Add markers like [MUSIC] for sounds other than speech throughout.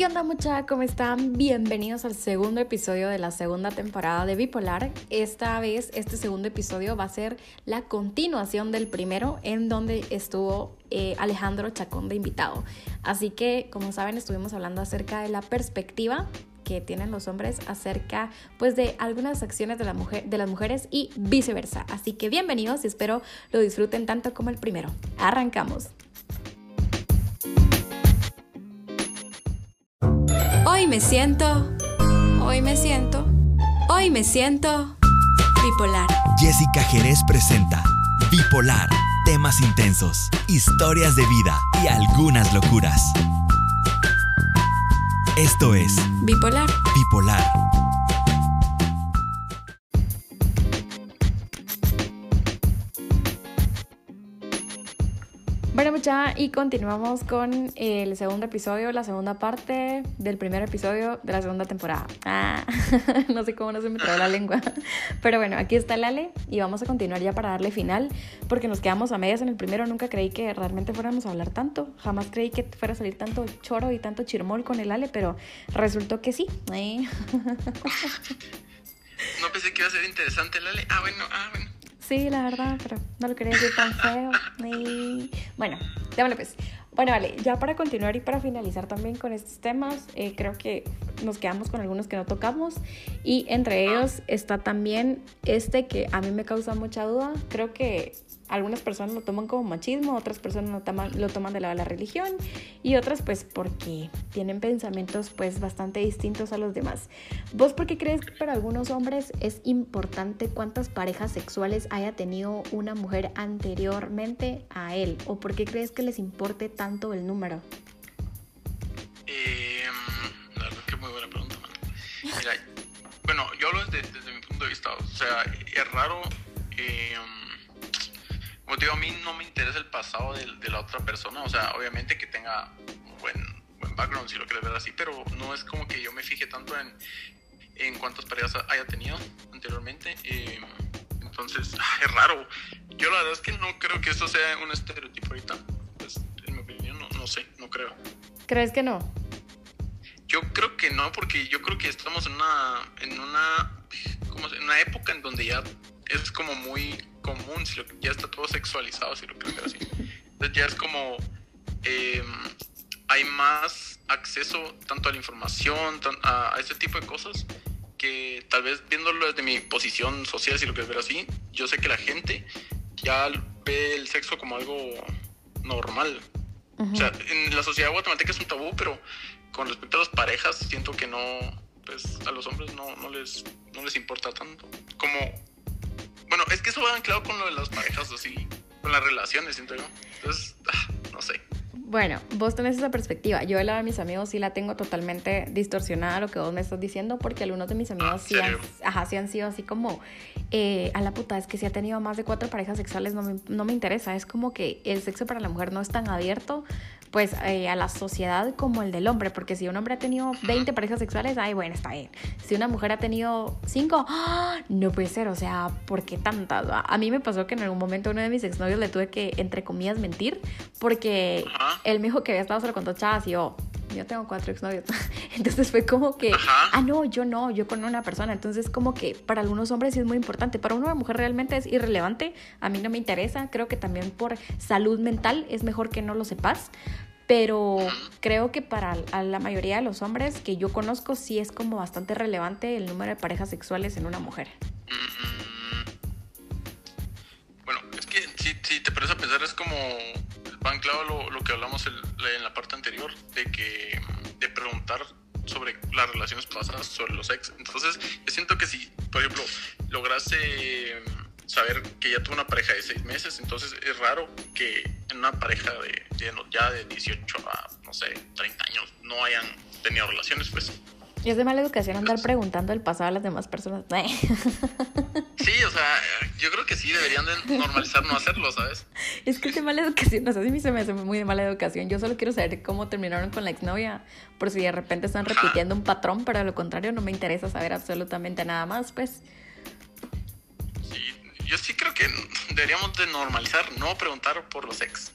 ¿Qué onda mucha? ¿Cómo están? Bienvenidos al segundo episodio de la segunda temporada de Bipolar. Esta vez, este segundo episodio va a ser la continuación del primero en donde estuvo eh, Alejandro Chacón de invitado. Así que, como saben, estuvimos hablando acerca de la perspectiva que tienen los hombres acerca pues de algunas acciones de, de las mujeres y viceversa. Así que bienvenidos y espero lo disfruten tanto como el primero. Arrancamos. Hoy me siento, hoy me siento, hoy me siento bipolar. Jessica Jerez presenta Bipolar, temas intensos, historias de vida y algunas locuras. Esto es Bipolar. Bipolar. Bueno, mucha, y continuamos con el segundo episodio, la segunda parte del primer episodio de la segunda temporada. Ah, [LAUGHS] no sé cómo no se me traba la lengua. Pero bueno, aquí está Lale y vamos a continuar ya para darle final, porque nos quedamos a medias en el primero. Nunca creí que realmente fuéramos a hablar tanto. Jamás creí que fuera a salir tanto choro y tanto chirmol con el Ale, pero resultó que sí. [LAUGHS] No pensé que iba a ser interesante el Ale. Ah, bueno, ah, bueno. Sí, la verdad, pero no lo quería decir tan feo. Bueno, démosle pues. Bueno, vale, ya para continuar y para finalizar también con estos temas, eh, creo que nos quedamos con algunos que no tocamos y entre ellos está también este que a mí me causa mucha duda. Creo que algunas personas lo toman como machismo, otras personas lo toman, lo toman de lado de la religión y otras pues porque tienen pensamientos pues bastante distintos a los demás. ¿Vos por qué crees que para algunos hombres es importante cuántas parejas sexuales haya tenido una mujer anteriormente a él? ¿O por qué crees que les importe tanto el número? Eh, la verdad que muy buena pregunta. Mira, bueno, yo hablo desde, desde, mi punto de vista, o sea, es raro... Eh, como te digo, a mí no me interesa el pasado de, de, la otra persona, o sea, obviamente que tenga un buen, buen background, si lo quieres ver así, pero no es como que yo me fije tanto en, en cuántas parejas haya tenido anteriormente. Eh, entonces, [LAUGHS] es raro. Yo la verdad es que no creo que eso sea un estereotipo ahorita. Pues, en mi opinión, no, no sé, no creo. ¿Crees que no? Yo creo que no, porque yo creo que estamos en una, en una, como en una época en donde ya es como muy común, si lo, ya está todo sexualizado, si lo creo así. Entonces ya es como eh, hay más acceso tanto a la información, a, a, este tipo de cosas, que tal vez viéndolo desde mi posición social, si lo quieres ver así, yo sé que la gente ya ve el sexo como algo normal. Uh -huh. O sea, en la sociedad guatemalteca es un tabú, pero con respecto a las parejas, siento que no, pues a los hombres no, no, les, no les importa tanto. Como bueno, es que eso va anclado con lo de las parejas, así, con las relaciones, siento yo. Entonces, ah, no sé. Bueno, vos tenés esa perspectiva. Yo, la de mis amigos, sí la tengo totalmente distorsionada lo que vos me estás diciendo, porque algunos de mis amigos ah, sí, han, ajá, sí han sido así como, eh, a la puta, es que si ha tenido más de cuatro parejas sexuales no me, no me interesa. Es como que el sexo para la mujer no es tan abierto, pues, eh, a la sociedad como el del hombre, porque si un hombre ha tenido 20 parejas sexuales, ay, bueno, está bien. Si una mujer ha tenido 5, ¡oh! no puede ser, o sea, ¿por qué tantas? A mí me pasó que en algún momento uno de mis exnovios le tuve que, entre comillas, mentir, porque él me dijo que había estado solo con dos chavas y yo, yo tengo cuatro exnovios. [LAUGHS] Entonces fue como que, Ajá. ah, no, yo no, yo con una persona. Entonces como que para algunos hombres sí es muy importante, para una mujer realmente es irrelevante, a mí no me interesa, creo que también por salud mental es mejor que no lo sepas, pero creo que para la mayoría de los hombres que yo conozco sí es como bastante relevante el número de parejas sexuales en una mujer. Bueno, es que si, si te pones a pensar es como va anclado lo, que hablamos en la parte anterior, de que de preguntar sobre las relaciones pasadas, sobre los ex. Entonces, yo siento que si, por ejemplo, lograse eh, saber que ya tuvo una pareja de seis meses, entonces es raro que en una pareja de, de ya de 18 a, no sé, 30 años no hayan tenido relaciones, pues. Y es de mala educación andar preguntando el pasado a las demás personas. [LAUGHS] Sí, o sea, yo creo que sí deberían de normalizar no hacerlo, ¿sabes? Es que es de mala educación, o sea, sí se me hace muy de mala educación. Yo solo quiero saber cómo terminaron con la exnovia, por si de repente están repitiendo un patrón, pero a lo contrario no me interesa saber absolutamente nada más, pues. Sí, yo sí creo que deberíamos de normalizar, no preguntar por los ex.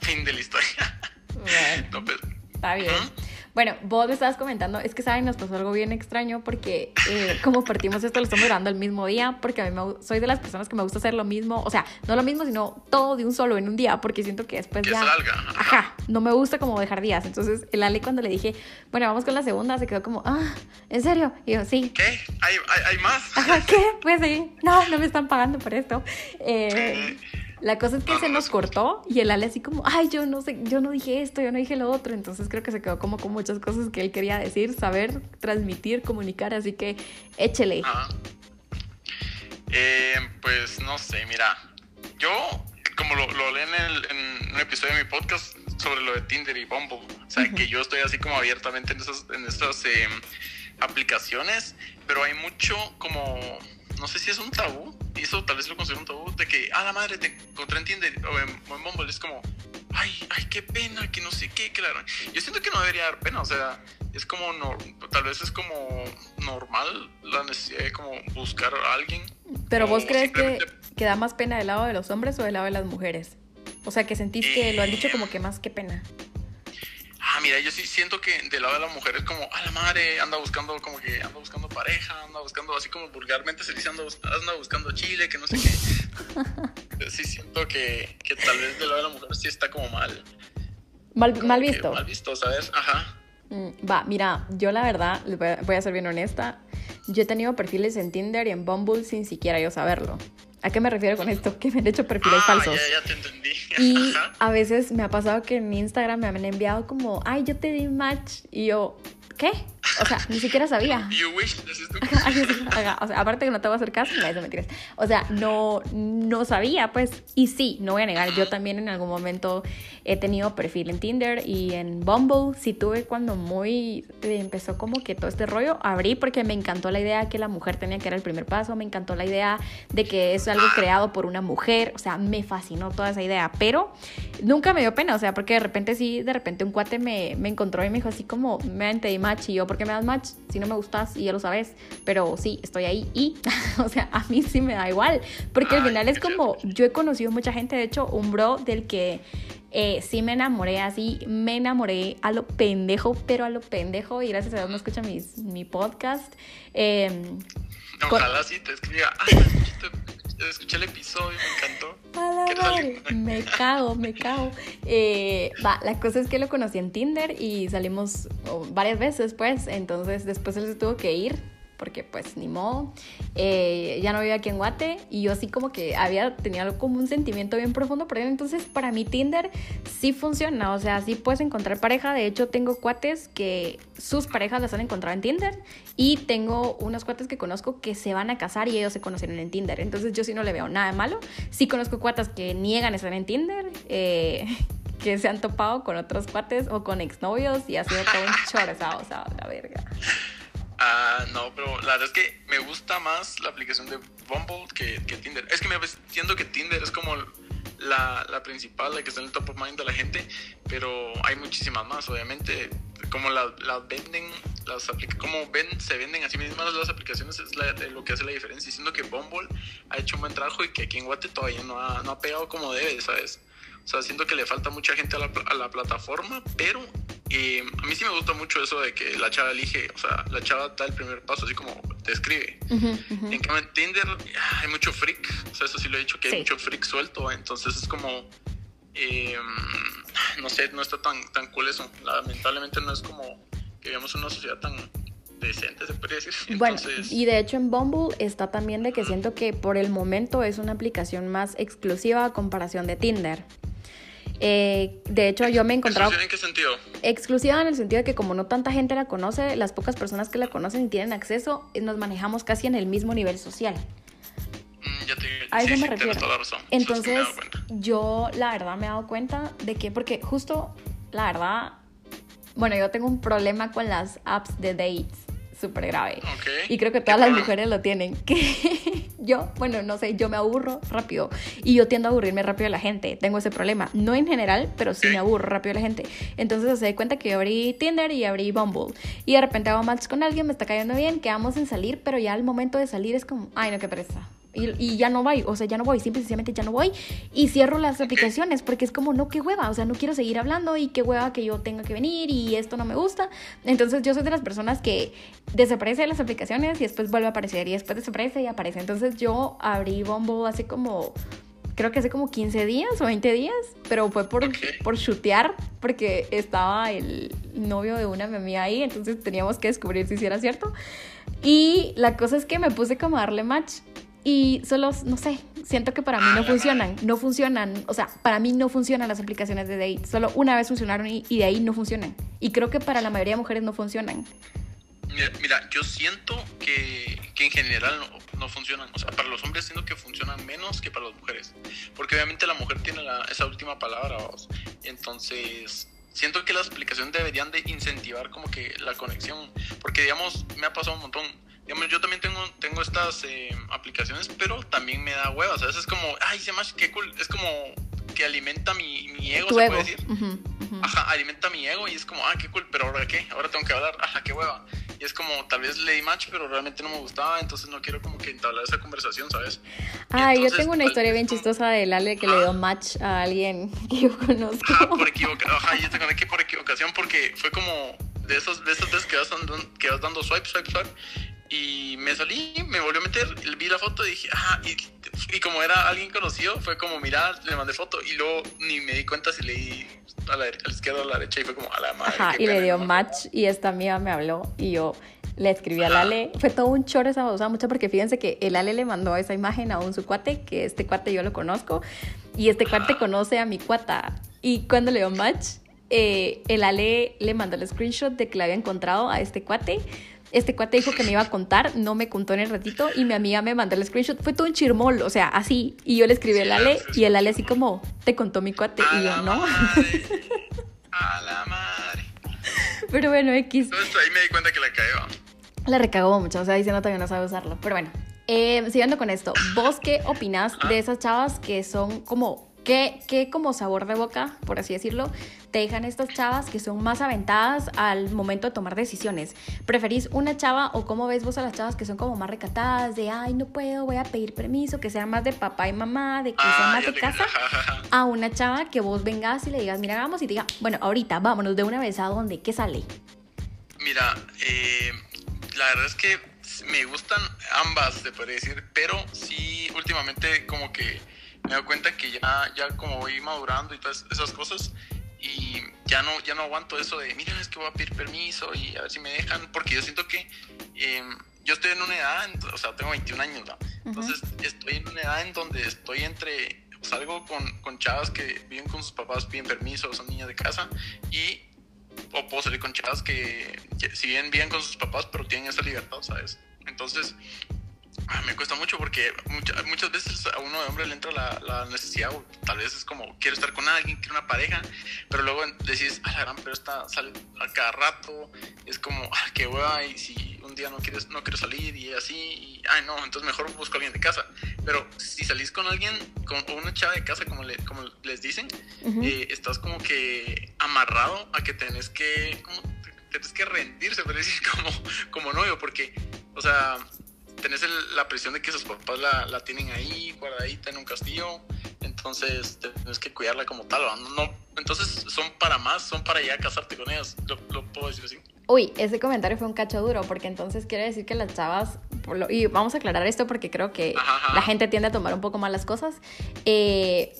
Fin de la historia. Bueno, no, pues, está bien. ¿Mm? Bueno, vos me estabas comentando, es que saben, nos pasó algo bien extraño porque eh, como partimos esto, lo estamos grabando el mismo día, porque a mí me, soy de las personas que me gusta hacer lo mismo, o sea, no lo mismo, sino todo de un solo en un día, porque siento que después Que ya... salga. Ajá, no me gusta como dejar días. Entonces, el Ale cuando le dije, bueno, vamos con la segunda, se quedó como, ah, ¿en serio? Y yo, sí. ¿Qué? ¿Hay, hay, hay más? Ajá, ¿qué? Pues sí, no, no me están pagando por esto. Eh, la cosa es que se nos cortó y el Ale así como, ay, yo no sé, yo no dije esto, yo no dije lo otro. Entonces creo que se quedó como con muchas cosas que él quería decir, saber, transmitir, comunicar. Así que échele. Ajá. Eh, pues no sé, mira, yo, como lo, lo leí en, el- en un episodio de mi podcast sobre lo de Tinder y Bumble, o sea, que yo estoy así como abiertamente en esas, en estas eh, aplicaciones, pero hay mucho como, no sé si es un tabú, y eso tal vez lo considero un tabú, de que, ah, la madre, te encontré en Tinder o en, o en Bumble, es como, ay, ay, qué pena, que no sé qué, claro. Yo siento que no debería dar pena, o sea, es como, no, tal vez es como normal la necesidad de como buscar a alguien. Pero vos crees que, simplemente- que da más pena del lado de los hombres o del lado de las mujeres? O sea, que sentís que lo han dicho Eh, como que más que pena. Ah, mira, yo sí siento que del lado de la mujer es como, a la madre, anda buscando como que anda buscando pareja, anda buscando, así como vulgarmente se dice, anda, anda buscando chile, que no sé qué. [LAUGHS] Yo sí siento que, que tal vez del lado de la mujer sí está como mal. Mal, como mal visto. Mal visto, ¿sabes? Ajá. Mm, Va, mira, yo la verdad, voy a ser bien honesta, yo he tenido perfiles en Tinder y en Bumble sin siquiera yo saberlo. ¿A qué me refiero con esto? Que me han hecho perfiles ah, falsos. Ya, ya te entendí. Y [LAUGHS] Ajá. a veces me ha pasado que en Instagram me han enviado como, ay, yo te di match. Y yo, ¿qué? O sea, ni siquiera sabía. You wish, O sea, aparte que no te voy a hacer caso, no, eso mentiras. O sea, no, no sabía, pues. Y sí, no voy a negar, yo también en algún momento he tenido perfil en Tinder y en Bumble. Sí tuve cuando muy eh, empezó como que todo este rollo. Abrí porque me encantó la idea que la mujer tenía que dar el primer paso. Me encantó la idea de que es algo creado por una mujer. O sea, me fascinó toda esa idea. Pero nunca me dio pena, o sea, porque de repente sí, de repente un cuate me, me encontró y me dijo así como, me match y yo, ¿por qué me das match? Si no me gustas y ya lo sabes, pero sí, estoy ahí y, [LAUGHS] o sea, a mí sí me da igual, porque al final es como, yo he conocido mucha gente, de hecho, un bro del que eh, sí me enamoré así, me enamoré a lo pendejo, pero a lo pendejo, y gracias a Dios no escucha mis, mi podcast. Eh, Ojalá sí te escriba. Escuché, el episodio, me encantó. A la. Me cago, me cago. Eh, va, la cosa es que lo conocí en Tinder y salimos oh, varias veces, pues. Entonces, después él se tuvo que ir porque, pues, ni modo. Eh, ya no vive aquí en Guate y yo, así como que había tenido como un sentimiento bien profundo por él. Entonces, para mí, Tinder sí funciona. O sea, sí puedes encontrar pareja. De hecho, tengo cuates que sus parejas las han encontrado en Tinder y tengo unos cuates que conozco que se van a casar y ellos se conocieron en Tinder. Entonces, yo sí no le veo nada malo. Sí conozco cuatas que niegan estar en Tinder. eh, [LAUGHS] que se han topado con otros cuates o con exnovios y ha sido todo un chorzado, o sea, la verga. Ah, no, pero la verdad es que me gusta más la aplicación de Bumble que, que Tinder. Es que me siento que Tinder es como la, la principal, la que está en el top of mind de la gente, pero hay muchísimas más, obviamente. Como las la venden, las como ven, se venden a sí mismas las aplicaciones, es la- lo que hace la diferencia. Siendo que Bumble ha hecho un buen trabajo y que aquí en Guate todavía no ha, no ha pegado como debe, ¿sabes? O sea, siento que le falta mucha gente a la, a la plataforma, pero eh, a mí sí me gusta mucho eso de que la chava elige, o sea, la chava da el primer paso, así como te escribe. En cambio, en Tinder ah, hay mucho freak, o sea, eso sí lo he dicho, que Sí. hay mucho freak suelto, entonces es como, eh, no sé, no está tan, tan cool eso. Lamentablemente no es como que vivamos una sociedad tan decente, se podría decir. [LAUGHS] Bueno, y de hecho en Bumble está también de que siento que por el momento es una aplicación más exclusiva a comparación de Tinder. Eh, de hecho, yo me he encontrado ¿Exclusiva ¿En qué sentido? exclusiva en el sentido de que como no tanta gente la conoce, las pocas personas que la conocen y tienen acceso, eh, nos manejamos casi en el mismo nivel social. Mm, ya te, A sí, eso me refiero. toda la razón. Eso Entonces, yo la verdad me he dado cuenta de que, porque justo, la verdad, bueno, yo tengo un problema con las apps de dates, súper grave. Ok. Y creo que ¿Qué todas las mujeres lo tienen. [LAUGHS] Que yo, bueno, no sé, yo me aburro rápido. Y yo tiendo a aburrirme rápido de la gente. Tengo ese problema. No en general, pero sí me aburro rápido de la gente. Entonces se da cuenta que yo abrí Tinder y abrí Bumble. Y de repente hago match con alguien, me está cayendo bien, quedamos en salir, pero ya al momento de salir es como, ay, no, qué pereza. Y, ya no voy, o sea, ya no voy, simple y sencillamente ya no voy y cierro las aplicaciones porque es como, no, qué hueva, o sea, no quiero seguir hablando y qué hueva que yo tenga que venir y esto no me gusta. Entonces yo soy de las personas que desaparece las aplicaciones y después vuelve a aparecer y después desaparece y aparece. Entonces yo abrí Bombo hace como creo que hace como 15 días o 20 días, pero fue por, por chutear, porque estaba el novio de una amiga ahí, entonces teníamos que descubrir si era cierto. Y la cosa es que me puse como a darle match y solo, no sé, siento que para mí no funcionan, no funcionan, o sea, para mí no funcionan las aplicaciones de date, solo una vez funcionaron y, de ahí no funcionan. Y creo que para la mayoría de mujeres no funcionan. Mira, yo siento que, que en general no, no, funcionan, o sea, para los hombres siento que funcionan menos que para las mujeres, porque obviamente la mujer tiene la, esa última palabra, vamos. entonces siento que las aplicaciones deberían de incentivar como que la conexión, porque digamos, me ha pasado un montón digamos, yo también tengo, tengo estas eh, aplicaciones, pero también me da huevas. A veces es como, ay, se más qué cool. Es como que alimenta mi, mi ego, se puede decir. Ajá, alimenta mi ego y es como, ah, qué cool, pero ahora qué, ahora tengo que hablar, ajá, qué hueva. Y es como, tal vez le di match, pero realmente no me gustaba, entonces no quiero como que entablar esa conversación, ¿sabes? Ah, yo tengo una historia bien chistosa de Ale que le dio match a alguien [LAUGHS] que yo conozco. Ajá, por equivocación, ajá, yo te conecté por equivocación porque fue como de esas, de esas veces que vas, dando, que vas dando swipe, swipe, swipe y me salí, me volvió a meter, vi la foto y dije, ah, y, como era alguien conocido, fue como, mira, le mandé foto y luego ni me di cuenta si leí a la, izquierda o a la derecha y fue como, a la madre. Ajá, y le dio match y esta amiga me habló y yo le escribí a Ale. Fue todo un choro esa cosa, mucho porque fíjense que el Ale le mandó esa imagen a un su cuate, que este cuate yo lo conozco, y este cuate conoce a mi cuata. Y cuando le dio match, eh, el Ale le mandó el screenshot de que le había encontrado a este cuate este cuate dijo que me iba a contar, no me contó en el ratito y mi amiga me mandó el screenshot. Fue todo un chirmol, o sea, así. Y yo le escribí al Ale y el Ale así como, te contó mi cuate. y yo, no. a la madre. Pero bueno, X. Entonces ahí me di cuenta que la cagó. La recagó mucho, o sea, diciendo todavía no sabe usarlo. Pero bueno, eh, siguiendo con esto, ¿vos qué opinas de esas chavas que son como ¿Qué, ¿Qué, como sabor de boca, por así decirlo, te dejan estas chavas que son más aventadas al momento de tomar decisiones? ¿Preferís una chava o cómo ves vos a las chavas que son como más recatadas, de, ay, no puedo, voy a pedir permiso, que sea más de papá y mamá, de que sea ah, más de casa? A una chava que vos vengas y le digas, mira, vamos y te diga, bueno, ahorita, vámonos de una vez a dónde, ¿qué sale? Mira, eh, la verdad es que me gustan ambas, se puede decir, pero sí, últimamente como que me doy cuenta que ya, ya como voy madurando y todas esas cosas y ya no, ya no aguanto eso de, mira, es que voy a pedir permiso y a ver si me dejan, porque yo siento que em, yo estoy en una edad, o sea, tengo 21 años, ¿no? Entonces estoy en una edad en donde estoy entre, salgo con, con chavas que viven con sus papás, piden permiso, son niñas de casa y o puedo salir con chavas que, si bien viven con sus papás, pero tienen esa libertad, ¿sabes? Entonces, me cuesta mucho porque muchas veces a uno de hombre le entra la, necesidad, o tal vez es como quiero estar con alguien, quiero una pareja, pero luego decís, ah, la gran, pero esta sale a cada rato, es como, ah, qué hueva, y si un día no quieres, no quiero salir y así, y, ay, no, entonces mejor busco a alguien de casa. Pero si salís con alguien, con una chava de casa, como, le, como les dicen, eh, estás como que amarrado a que tenés que, como, tenés que rendirse, pero decir, [LAUGHS] como, como novio, porque, o sea, tenés la presión de que sus papás la, la, tienen ahí guardadita en un castillo, entonces tienes que cuidarla como tal. No, entonces son para más, son para ya casarte con ellas, lo, puedo decir así. Uy, ese comentario fue un cacho duro, porque entonces quiere decir que las chavas, y vamos a aclarar esto porque creo que la gente tiende a tomar un poco mal las cosas. Eh,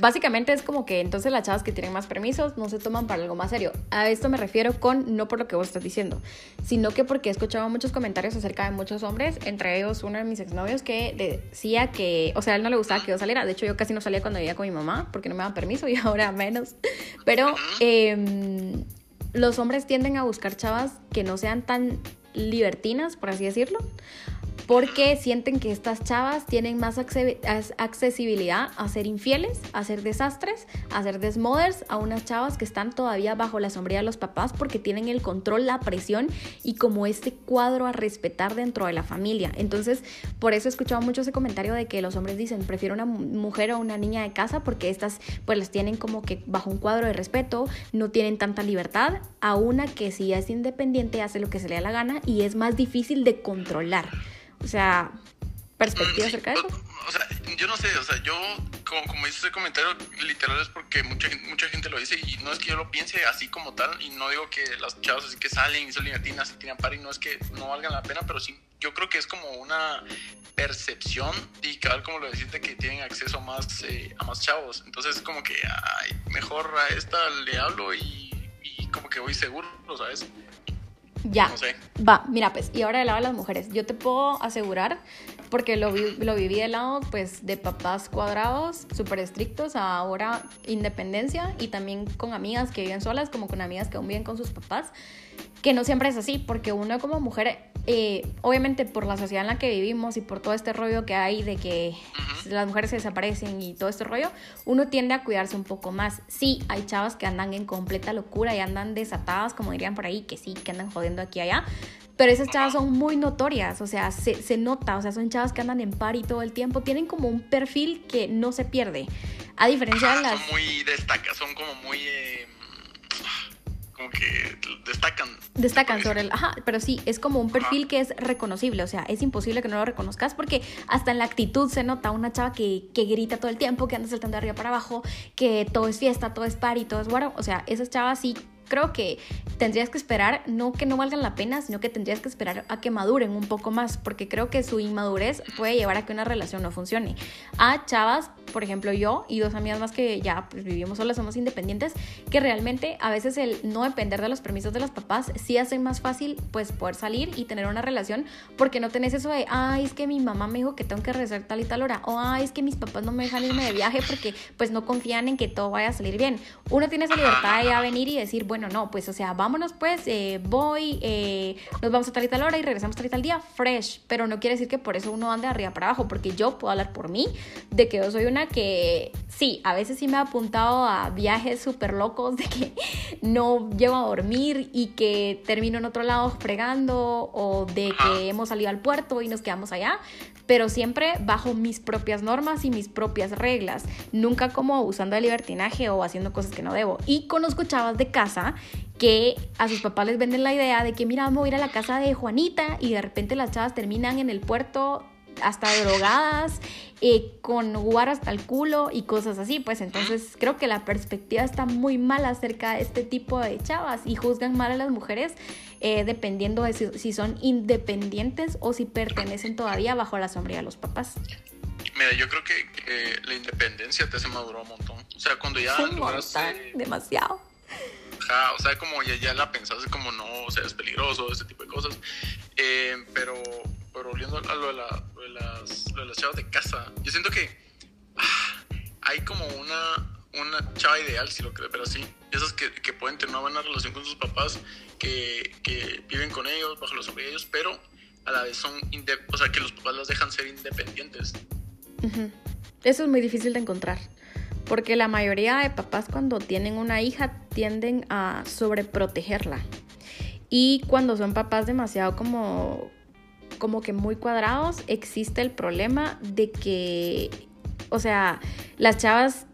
básicamente es como que entonces las chavas que tienen más permisos no se toman para algo más serio. A esto me refiero con no por lo que vos estás diciendo, sino que porque he escuchado muchos comentarios acerca de muchos hombres, entre ellos uno de mis exnovios que decía que, o sea, a él no le gustaba que yo saliera. De hecho, yo casi no salía cuando vivía con mi mamá porque no me daban permiso [LAUGHS] y ahora menos. Pero em, los hombres tienden a buscar chavas que no sean tan libertinas, por así decirlo porque sienten que estas chavas tienen más accesibilidad a ser infieles, a ser desastres, a ser desmoders, a unas chavas que están todavía bajo la sombría de los papás porque tienen el control, la presión y como este cuadro a respetar dentro de la familia. Entonces, por eso he escuchado mucho ese comentario de que los hombres dicen, prefiero una mujer o una niña de casa porque estas pues las tienen como que bajo un cuadro de respeto, no tienen tanta libertad, a una que si es independiente hace lo que se le da la gana y es más difícil de controlar. O sea, perspectiva acerca de eso? O, sea, yo no sé, o sea, yo, como, como hice ese comentario, literal es porque mucha, mucha gente lo dice y no es que yo lo piense así como tal y no digo que las chavas así que salen y son libertinas y tiran par y no es que no valgan la pena, pero sí, yo creo que es como una percepción y cada como lo decís de que tienen acceso más, eh, a más chavos. Entonces como que, ay, mejor a esta le hablo y como que voy seguro, ¿sabes? Ya. Va, mira, pues, y ahora del lado de las mujeres. Yo te puedo asegurar, porque lo, lo viví del lado, pues, de papás cuadrados, súper estrictos, a ahora independencia, y también con amigas que viven solas, como con amigas que aún viven con sus papás, que no siempre es así, porque uno como mujer eh, obviamente por la sociedad en la que vivimos y por todo este rollo que hay de que las mujeres se desaparecen y todo este rollo, uno tiende a cuidarse un poco más. Sí, hay chavas que andan en completa locura y andan desatadas, como dirían por ahí, que sí, que andan jodiendo aquí y allá. Pero esas chavas son muy notorias, o sea, se, se nota, o sea, son chavas que andan en par y todo el tiempo, tienen como un perfil que no se pierde. A diferencia de las... Son muy destacadas, son como muy... Eh como que destacan. Destacan sobre el, ajá, pero sí, es como un perfil que es reconocible, o sea, es imposible que no lo reconozcas porque hasta en la actitud se nota una chava que, que grita todo el tiempo, que anda saltando de arriba para abajo, que todo es fiesta, todo es party, todo es bueno, o sea, esas chavas sí creo que tendrías que esperar, no que no valgan la pena, sino que tendrías que esperar a que maduren un poco más, porque creo que su inmadurez puede llevar a que una relación no funcione. A chavas, por ejemplo yo y dos amigas más que ya pues, vivimos solas, somos independientes, que realmente a veces el no depender de los permisos de los papás sí hace más fácil pues poder salir y tener una relación, porque no tenés eso de, ay, es que mi mamá me dijo que tengo que rezar tal y tal hora, o ay, es que mis papás no me dejan irme de viaje porque pues no confían en que todo vaya a salir bien. Uno tiene esa libertad de ya venir y decir, bueno, no, pues, o sea, vámonos pues, eh, voy, eh, nos vamos a tal y tal hora y regresamos tal y tal día, fresh, pero no quiere decir que por eso uno ande arriba para abajo, porque yo puedo hablar por mí, de que yo soy una que, sí, a veces sí me ha apuntado a viajes súper locos, de que [LAUGHS] no llego a dormir y que termino en otro lado fregando, o de que hemos salido al puerto y nos quedamos allá, pero siempre bajo mis propias normas y mis propias reglas, nunca como usando el libertinaje o haciendo cosas que no debo. Y conozco chavas de casa que a sus papás les venden la idea de que mira, vamos a ir a la casa de Juanita y de repente las chavas terminan en el puerto hasta drogadas, eh, con guar hasta el culo y cosas así, pues entonces creo que la perspectiva está muy mal acerca de este tipo de chavas y juzgan mal a las mujeres eh, dependiendo de si, son independientes o si pertenecen todavía bajo la sombría de los papás. Mira, yo creo que la independencia te hace madurar un montón. O sea, cuando ya lograste... Demasiado. o sea, como ya, ya la pensaste como no, o sea, es peligroso, ese tipo de cosas. Eh, pero, volviendo a lo de, la, de las, lo de chavas de casa, yo siento que ah, hay como una una chava ideal, si lo crees pero así. Esas que, que, pueden tener una buena relación con sus papás, que, viven con ellos, bajo los sobre ellos, pero a la vez son, o sea, que los papás las dejan ser independientes. Eso es muy difícil de encontrar. Porque la mayoría de papás cuando tienen una hija tienden a sobreprotegerla. Y cuando son papás demasiado como, como que muy cuadrados, existe el problema de que, o sea, las chavas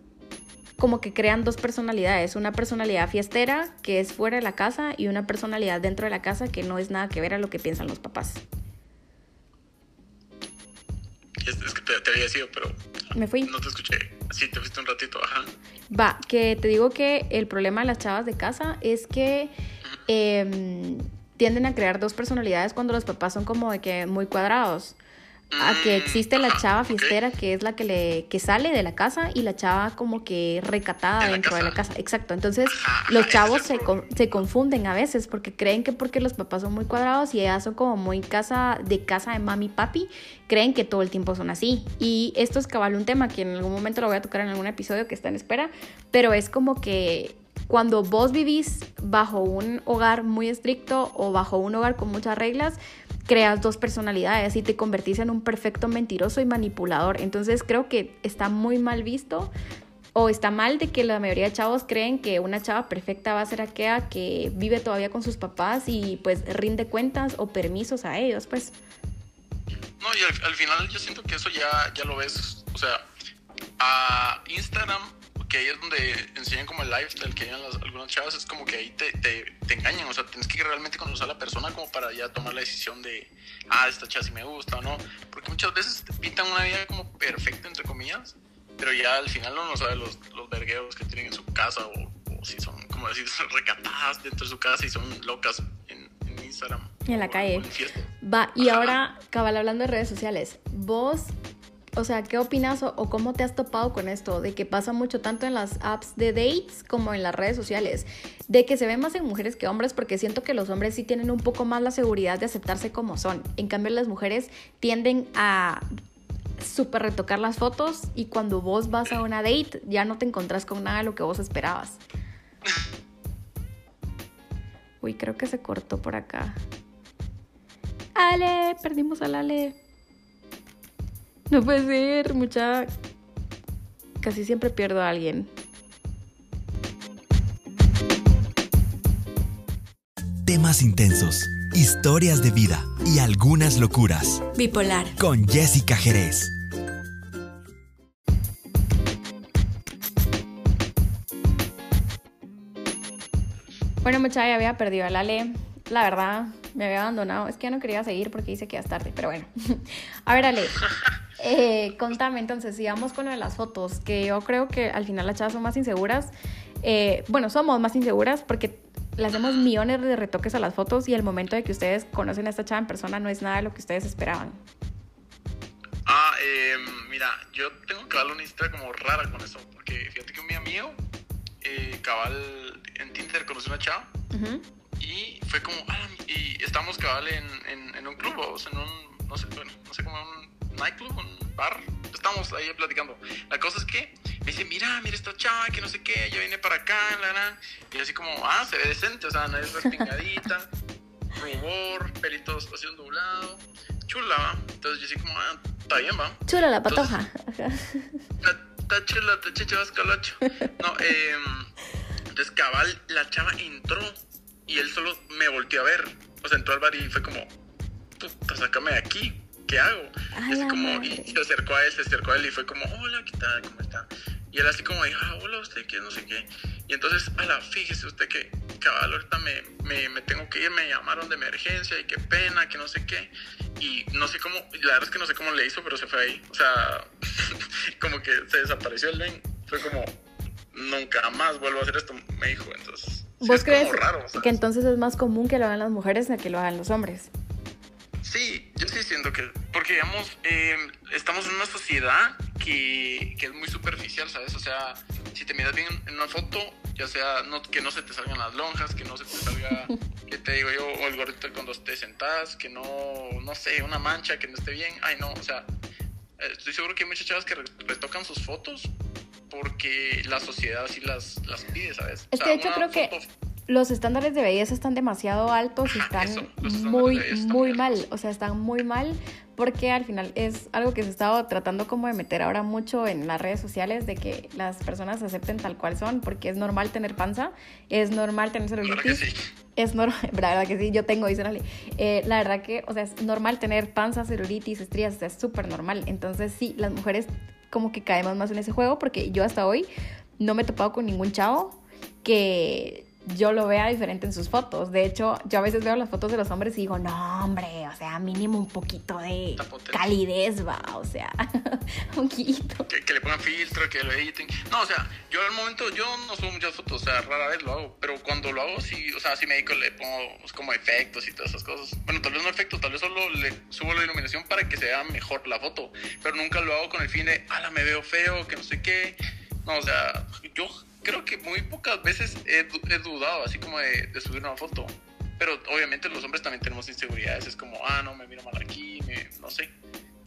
como que crean dos personalidades, una personalidad fiestera que es fuera de la casa y una personalidad dentro de la casa que no es nada que ver a lo que piensan los papás. Es, que te, había decido, pero me fui. No te escuché. Sí, te fuiste un ratito, ajá. Va, que te digo que el problema de las chavas de casa es que em, tienden a crear dos personalidades cuando los papás son como de que muy cuadrados a que existe la chava fiestera que es la que le que sale de la casa y la chava como que recatada dentro de la casa. Exacto. Entonces, los chavos se, se, confunden a veces porque creen que porque los papás son muy cuadrados y ellas son como muy casa de casa de mami papi, creen que todo el tiempo son así. Y esto es cabal un tema que en algún momento lo voy a tocar en algún episodio que está en espera, pero es como que cuando vos vivís bajo un hogar muy estricto o bajo un hogar con muchas reglas, creas dos personalidades y te convertís en un perfecto mentiroso y manipulador. Entonces creo que está muy mal visto o está mal de que la mayoría de chavos creen que una chava perfecta va a ser aquella que vive todavía con sus papás y pues rinde cuentas o permisos a ellos, pues. No, y al, final yo siento que eso ya, ya lo ves, o sea, a Instagram que ahí es donde enseñan como el lifestyle que llevan las, algunas chavas, es como que ahí te, te, te, engañan, o sea, tienes que realmente conocer a la persona como para ya tomar la decisión de, ah, esta chava sí me gusta o no, porque muchas veces te pintan una vida como perfecta, entre comillas, pero ya al final uno no sabe los, los vergueros que tienen en su casa o, o si son, como decir, [LAUGHS] recatadas dentro de su casa y son locas en, en Instagram. Y en la o- calle. o en fiesta. Va, y Ajá. ahora, cabal, hablando de redes sociales, vos, o sea, ¿qué opinas o, cómo te has topado con esto? De que pasa mucho tanto en las apps de dates como en las redes sociales. De que se ve más en mujeres que hombres porque siento que los hombres sí tienen un poco más la seguridad de aceptarse como son. En cambio, las mujeres tienden a súper retocar las fotos y cuando vos vas a una date ya no te encontrás con nada de lo que vos esperabas. Uy, creo que se cortó por acá. Ale, perdimos al Ale. No puede ser, mucha. Casi siempre pierdo a alguien. Temas intensos, historias de vida y algunas locuras. Bipolar. Con Jessica Jerez. Bueno, mucha, ya había perdido al Ale. La verdad, me había abandonado. Es que ya no quería seguir porque dice que ya es tarde, pero bueno. [LAUGHS] A ver, Ale. Eh, contame entonces, sigamos con lo de las fotos, que yo creo que al final las chavas son más inseguras. Eh, bueno, somos más inseguras porque le hacemos millones de retoques a las fotos y el momento de que ustedes conocen a esta chava en persona no es nada de lo que ustedes esperaban. Ah, eh, mira, yo tengo que darle una historia como rara con eso, porque fíjate que un amigo, eh, cabal, en Tinder conoció una chava Ujú. y fue como, ah, y estábamos cabal en, en, en un club, o sea, en un, no sé, bueno, no sé, como un nightclub, un bar, estábamos ahí platicando. La cosa es que me dice, mira, mira esta chava, que no sé qué, yo vine para acá, la, la. y yo así como, ah, se ve decente, o sea, no es respingadita, rubor, pelitos así ondulado, chula, ¿va? Entonces yo así como, ah, está bien, va. Chula la patoja. [LAUGHS] Está- chula, está chicha, calacho. No, eh, entonces cabal, la chava entró y él solo me volteó a ver. O sea, entró al bar y fue como, puta, sácame de aquí, ¿qué hago? Y así como, madre. y se acercó a él, se acercó a él y fue como, hola, ¿qué tal? ¿Cómo está? Y él así como, dijo, ah, hola, usted, qué, no sé qué. Y entonces, ala, fíjese usted que, cabal, ahorita me, me, me tengo que ir, me llamaron de emergencia y qué pena, que no sé qué. Y no sé cómo, la verdad es que no sé cómo le hizo, pero se fue ahí. O sea, [LAUGHS] como que se desapareció el men. Fue como, nunca más vuelvo a hacer esto, me dijo. Entonces, sí ¿Vos es crees raro, que entonces es más común que lo hagan las mujeres a que lo hagan los hombres? Sí, yo sí siento que, porque digamos, eh, estamos en una sociedad que, que es muy superficial, ¿sabes? O sea, si te miras bien en una foto, ya sea no, que no se te salgan las lonjas, que no se te salga, [LAUGHS] que te digo yo, o el gordito cuando te sentás, que no, no sé, una mancha que no esté bien, ay no, o sea, eh, estoy seguro que hay muchas chavas que re- retocan sus fotos porque la sociedad así las, las pide, ¿sabes? Es O que sea, de hecho creo que los estándares de belleza están demasiado altos y están eso, muy, muy mal. O sea, están muy mal porque al final es algo que se estaba tratando como de meter ahora mucho en las redes sociales de que las personas se acepten tal cual son porque es normal tener panza, es normal tener celulitis. sí. Es normal, [LAUGHS] la verdad que sí, yo tengo, dice. Eh, la verdad que, o sea, es normal tener panza, celulitis, estrías, o sea, es súper normal. Entonces, sí, las mujeres como que caemos más en ese juego porque yo hasta hoy no me he topado con ningún chavo que yo lo vea diferente en sus fotos. De hecho, yo a veces veo las fotos de los hombres y digo, no, hombre, o sea, mínimo un poquito de calidez, va, o sea, [LAUGHS] un poquito. que, que le pongan filtro, que lo editen. No, o sea, yo al momento, yo no subo muchas fotos, o sea, rara vez lo hago, pero cuando lo hago, sí, o sea, sí me dedico, le pongo pues, como efectos y todas esas cosas. Bueno, tal vez no efectos, tal vez solo le subo la iluminación para que se vea mejor la foto, pero nunca lo hago con el fin de, ala, me veo feo, que no sé qué. No, o sea, yo creo que muy pocas veces he, he dudado así como de, de subir una foto. Pero obviamente los hombres también tenemos inseguridades, es como, ah, no, me miro mal aquí, me- no sé.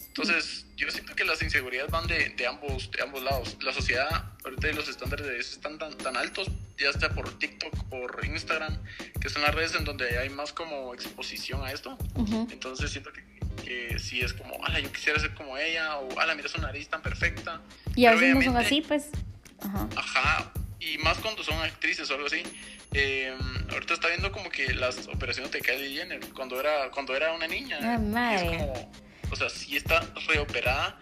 Entonces, yo siento que las inseguridades van de, de ambos, de ambos lados. La sociedad, ahorita los estándares de belleza están tan, tan altos, ya sea por TikTok, por Instagram, que son las redes en donde hay más como exposición a esto. Ujú. Entonces siento que, que sí es como, ala, yo quisiera ser como ella, o ala, mira su nariz tan perfecta. Y a veces no son así, pues. Ajá. Ajá, y más cuando son actrices o algo así. Eh, ahorita está viendo como que las operaciones de Kylie Jenner, cuando era, cuando era una niña. Madre. Es como, o sea, sí está reoperada,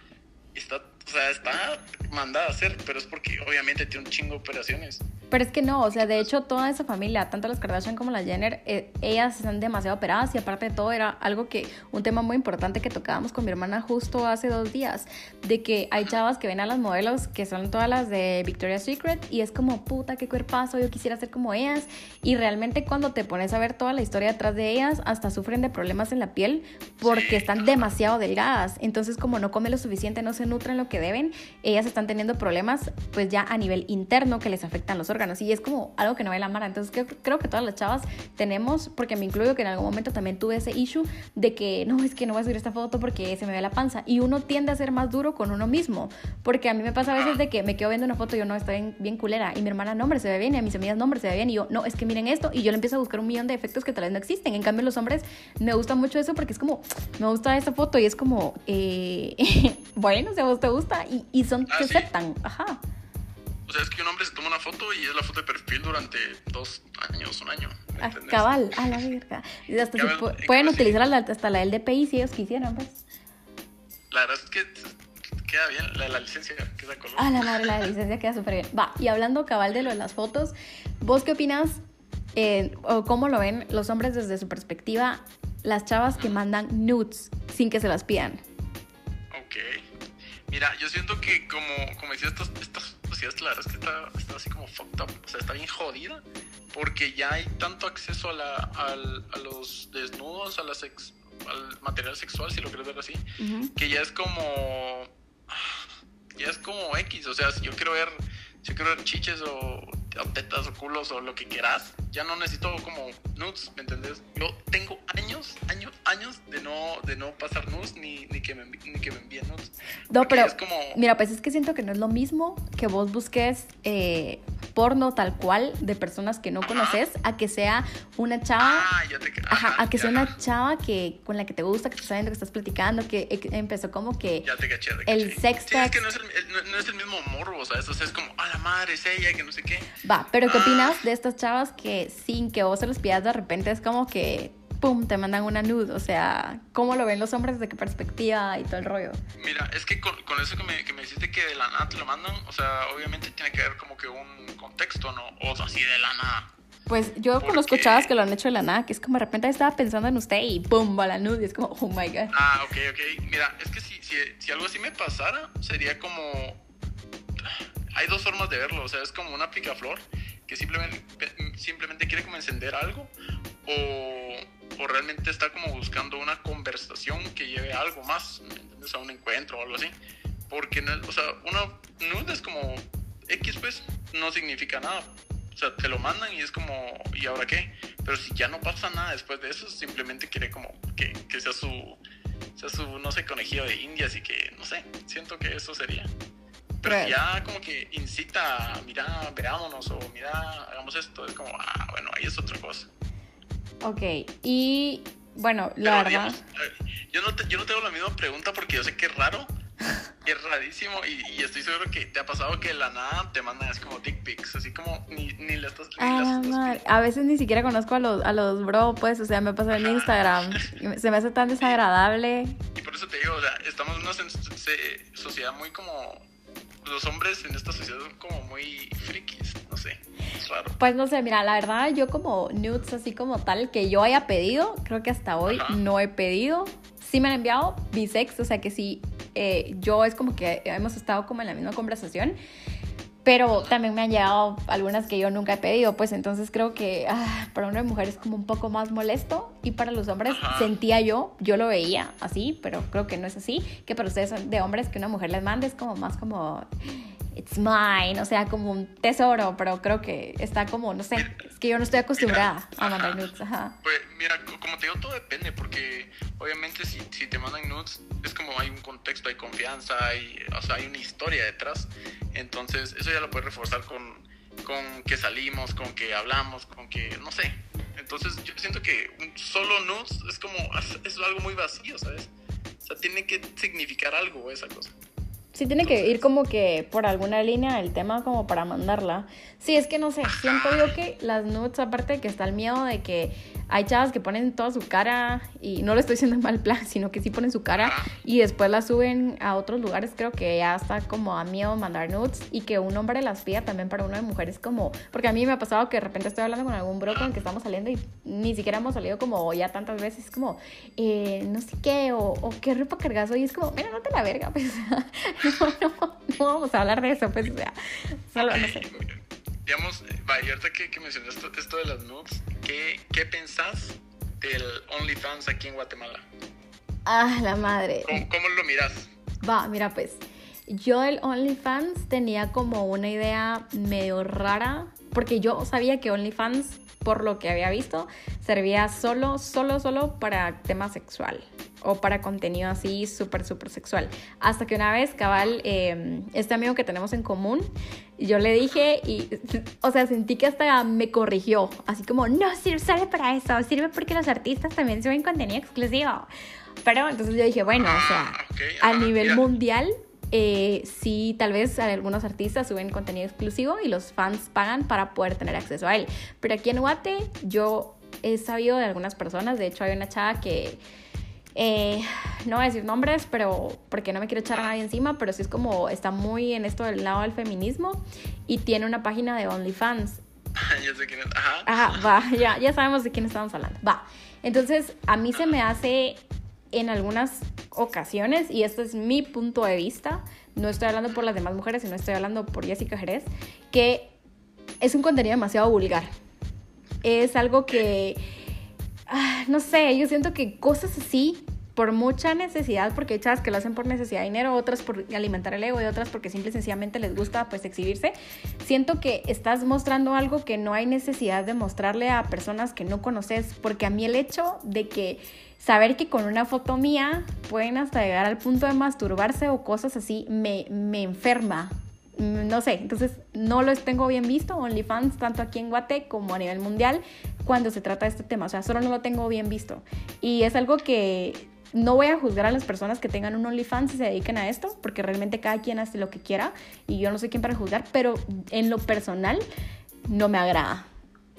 está o sea, está mandada a hacer, pero es porque obviamente tiene un chingo de operaciones. Pero es que no, o sea, de hecho toda esa familia, tanto las Kardashian como las Jenner, eh, ellas están demasiado operadas y aparte de todo era algo que, un tema muy importante que tocábamos con mi hermana justo hace dos días, de que hay chavas que ven a las modelos que son todas las de Victoria's Secret y es como, puta, qué cuerpazo, yo quisiera ser como ellas y realmente cuando te pones a ver toda la historia detrás de ellas, hasta sufren de problemas en la piel porque están demasiado delgadas, entonces como no comen lo suficiente, no se nutren lo que deben, ellas están teniendo problemas pues ya a nivel interno que les afectan los órganos y es como algo que no ve la mara. Entonces creo, creo, que todas las chavas tenemos, porque me incluyo que en algún momento también tuve ese issue de que no, es que no voy a subir esta foto porque se me ve la panza. Y uno tiende a ser más duro con uno mismo. Porque a mí me pasa a veces de que me quedo viendo una foto y yo no estoy bien, culera. Y mi hermana, no, hombre, se ve bien. Y a mis amigas, no, hombre, se ve bien. Y yo, no, es que miren esto. Y yo le empiezo a buscar un millón de efectos que tal vez no existen. En cambio, los hombres me gusta mucho eso porque es como, me gusta esta foto y es como, eh, [LAUGHS] bueno, si a vos te gusta. Y, y son, ah, aceptan. Ajá. O sea, es que un hombre se toma una foto y es la foto de perfil durante dos años, un año. Ah, cabal, a la verga. pueden utilizar hasta la LDPI si ellos quisieran, pues. La verdad es que queda bien, la, licencia queda color. Ah, la [LAUGHS] madre, la licencia queda súper bien. Va, y hablando cabal de lo de las fotos, ¿vos qué opinas eh, o cómo lo ven los hombres desde su perspectiva, las chavas que mandan nudes sin que se las pidan? Ok. Mira, yo siento que como, como decía, estas, estas la verdad es que está, está, así como fucked up, o sea, está bien jodida, porque ya hay tanto acceso a, la, a, los desnudos, a la sex, al material sexual, si lo quieres ver así, que ya es como, ya es como X, o sea, si yo quiero ver, si yo quiero ver chiches o o tetas o culos o lo que quieras. Ya no necesito como nudes, ¿me entendés? Yo tengo años, años, años de no, de no pasar nudes ni, ni, que me, ni que me envíen nudes. No, pero mira, pues es que siento que no es lo mismo que vos busques eh, porno tal cual de personas que no conoces a que sea una chava. Ah, ya te Ajá, a que sea una chava que con la que te gusta, que estás sabiendo que estás platicando, que empezó como que. Ya te caché, El sexto. Sí, es que no es el, no, es el mismo morbo, ¿sabes? O sea, es como, a la madre, es ella, que no sé qué. Va, pero ¿qué opinas de estas chavas que sin que vos se los pidas de repente es como que, ¡pum!, te mandan una nude? O sea, ¿cómo lo ven los hombres? ¿De qué perspectiva y todo el rollo? Mira, es que con, eso que me, que me dijiste que de la nada te lo mandan, o sea, obviamente tiene que haber como que un contexto, ¿no? O así de la nada. Pues yo conozco chavas que lo han hecho de la nada, que es como de repente estaba pensando en usted y ¡pum! va la nude y es como, oh my god. Ah, ok, ok. Mira, es que si, si, si algo así me pasara, sería como hay dos formas de verlo, o sea, es como una picaflor que simplemente, simplemente quiere como encender algo o, o, realmente está como buscando una conversación que lleve a algo más, ¿me entiendes? A un encuentro o algo así. Porque, o sea, una nude es como X, pues, no significa nada. O sea, te lo mandan y es como, ¿y ahora qué? Pero si ya no pasa nada después de eso, simplemente quiere como que, que sea su, sea su, no sé, conejillo de indias y que, no sé, siento que eso sería. Pero ya como que incita, mira, veámonos o mira, hagamos esto, es como, ah, bueno, ahí es otra cosa. Ok, y bueno, la verdad... yo, no te, yo no tengo la misma pregunta porque yo sé que es raro, es rarísimo y, estoy seguro que te ha pasado que de la nada te mandan así como dick pics, así como ni, ni le estás... Ah, a veces ni siquiera conozco a los, a los bro, pues, o sea, me pasa en Instagram, se me hace tan [LAUGHS] desagradable. Y por eso te digo, o sea, estamos en una sociedad muy como los hombres en esta sociedad son como muy frikis, no sé, es raro. Pues no sé, mira, la verdad yo como nudes así como tal que yo haya pedido, creo que hasta hoy no he pedido. Sí me han enviado bisex, o sea que sí, eh, yo es como que hemos estado como en la misma conversación pero también me han llegado algunas que yo nunca he pedido, pues entonces creo que ah, para una mujer es como un poco más molesto y para los hombres sentía yo, yo lo veía así, pero creo que no es así, que para ustedes de hombres que una mujer les mande es como más como it's mine, o sea, como un tesoro, pero creo que está como, no sé, es que yo no estoy acostumbrada a mandar nudes. Ajá. Pues mira, como te digo, todo depende, porque obviamente si, si, te mandan nudes, es como hay un contexto, hay confianza, hay, o sea, hay una historia detrás. Entonces, eso ya lo puedes reforzar con, con que salimos, con que hablamos, con que, no sé. Entonces, yo siento que un solo nudes es como, es algo muy vacío, ¿sabes? O sea, tiene que significar algo esa cosa sí tiene que ir como que por alguna línea el tema como para mandarla. Sí, es que no sé, siento yo que las nudes, aparte de que está el miedo de que hay chavas que ponen toda su cara y no lo estoy diciendo en [LAUGHS] mal plan, sino que sí ponen su cara y después la suben a otros lugares, creo que ya está como a miedo mandar nudes y que un hombre las pida también para una de mujeres como, porque a mí me ha pasado que de repente estoy hablando con algún bro con el que estamos saliendo y ni siquiera hemos salido como ya tantas veces, como, eh, no sé qué, o, o qué ropa cargas hoy, es como, mira, no te la verga, [LAUGHS] pues, [LAUGHS] no, no, no, vamos a hablar de eso, pues, o sea, solo, no sé. Digamos, vaya, ahorita que, que mencionaste esto, esto, de las nudes, ¿qué, ¿qué pensás del OnlyFans aquí en Guatemala? Ah, la madre. ¿Cómo, cómo lo miras? Va, mira, pues, yo el OnlyFans tenía como una idea medio rara, porque yo sabía que OnlyFans, por lo que había visto, servía solo, solo, solo para tema sexual o para contenido así súper, súper sexual. Hasta que una vez, cabal, eh, este amigo que tenemos en común, yo le dije y, [LAUGHS] o sea, sentí que hasta me corrigió, así como, no sirve para eso, sirve porque los artistas también suben contenido exclusivo. Pero entonces yo dije, bueno, o sea, Ah, a nivel mundial, eh, sí, tal vez algunos artistas suben contenido exclusivo y los fans pagan para poder tener acceso a él. Pero aquí en Guate, yo he sabido de algunas personas, de hecho hay una chava que, eh, no voy a decir nombres, pero porque no me quiero echar a nadie encima, pero sí es como, está muy en esto del lado del feminismo y tiene una página de OnlyFans [LAUGHS] ya sé quién es. Ajá. Ajá, va, ya, ya sabemos de quién estamos hablando. Va. Entonces, a mí se me hace en algunas ocasiones, y este es mi punto de vista, no estoy hablando por las demás mujeres, sino estoy hablando por Jessica Jerez, que es un contenido demasiado vulgar. Es algo que, ah, no sé, yo siento que cosas así, por mucha necesidad, porque hay chavas que lo hacen por necesidad de dinero, otras por alimentar el ego y otras porque simple y sencillamente les gusta pues exhibirse, siento que estás mostrando algo que no hay necesidad de mostrarle a personas que no conoces, porque a mí el hecho de que saber que con una foto mía pueden hasta llegar al punto de masturbarse o cosas así, me, me enferma. No sé, entonces no los tengo bien visto, OnlyFans, tanto aquí en Guate como a nivel mundial, cuando se trata de este tema. O sea, solo no lo tengo bien visto. Y es algo que no voy a juzgar a las personas que tengan un OnlyFans y se dediquen a esto, porque realmente cada quien hace lo que quiera y yo no soy quien para juzgar, pero en lo personal no me agrada.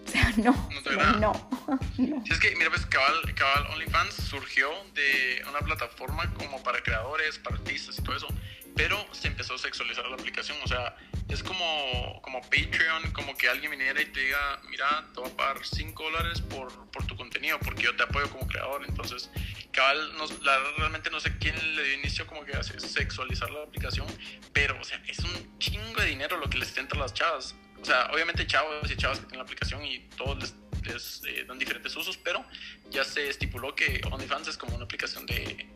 O sea, no. ¿No te agrada? No. [LAUGHS] no. Sí, es que, mira, pues Cabal, Cabal OnlyFans surgió de una plataforma como para creadores, para artistas y todo eso, pero se empezó a sexualizar la aplicación. O sea, es como, como Patreon, como que alguien viniera y te diga, mira, te voy a pagar 5 dólares por, por tu contenido, porque yo te apoyo como creador. Entonces, Cabal, no, la, realmente no sé quién le dio inicio como que a sexualizar la aplicación, pero, o sea, es un chingo de dinero lo que les entra a las chavas. O sea, obviamente chavos y chavas que tienen la aplicación y todos les, les eh, dan diferentes usos, pero ya se estipuló que OnlyFans es como una aplicación de,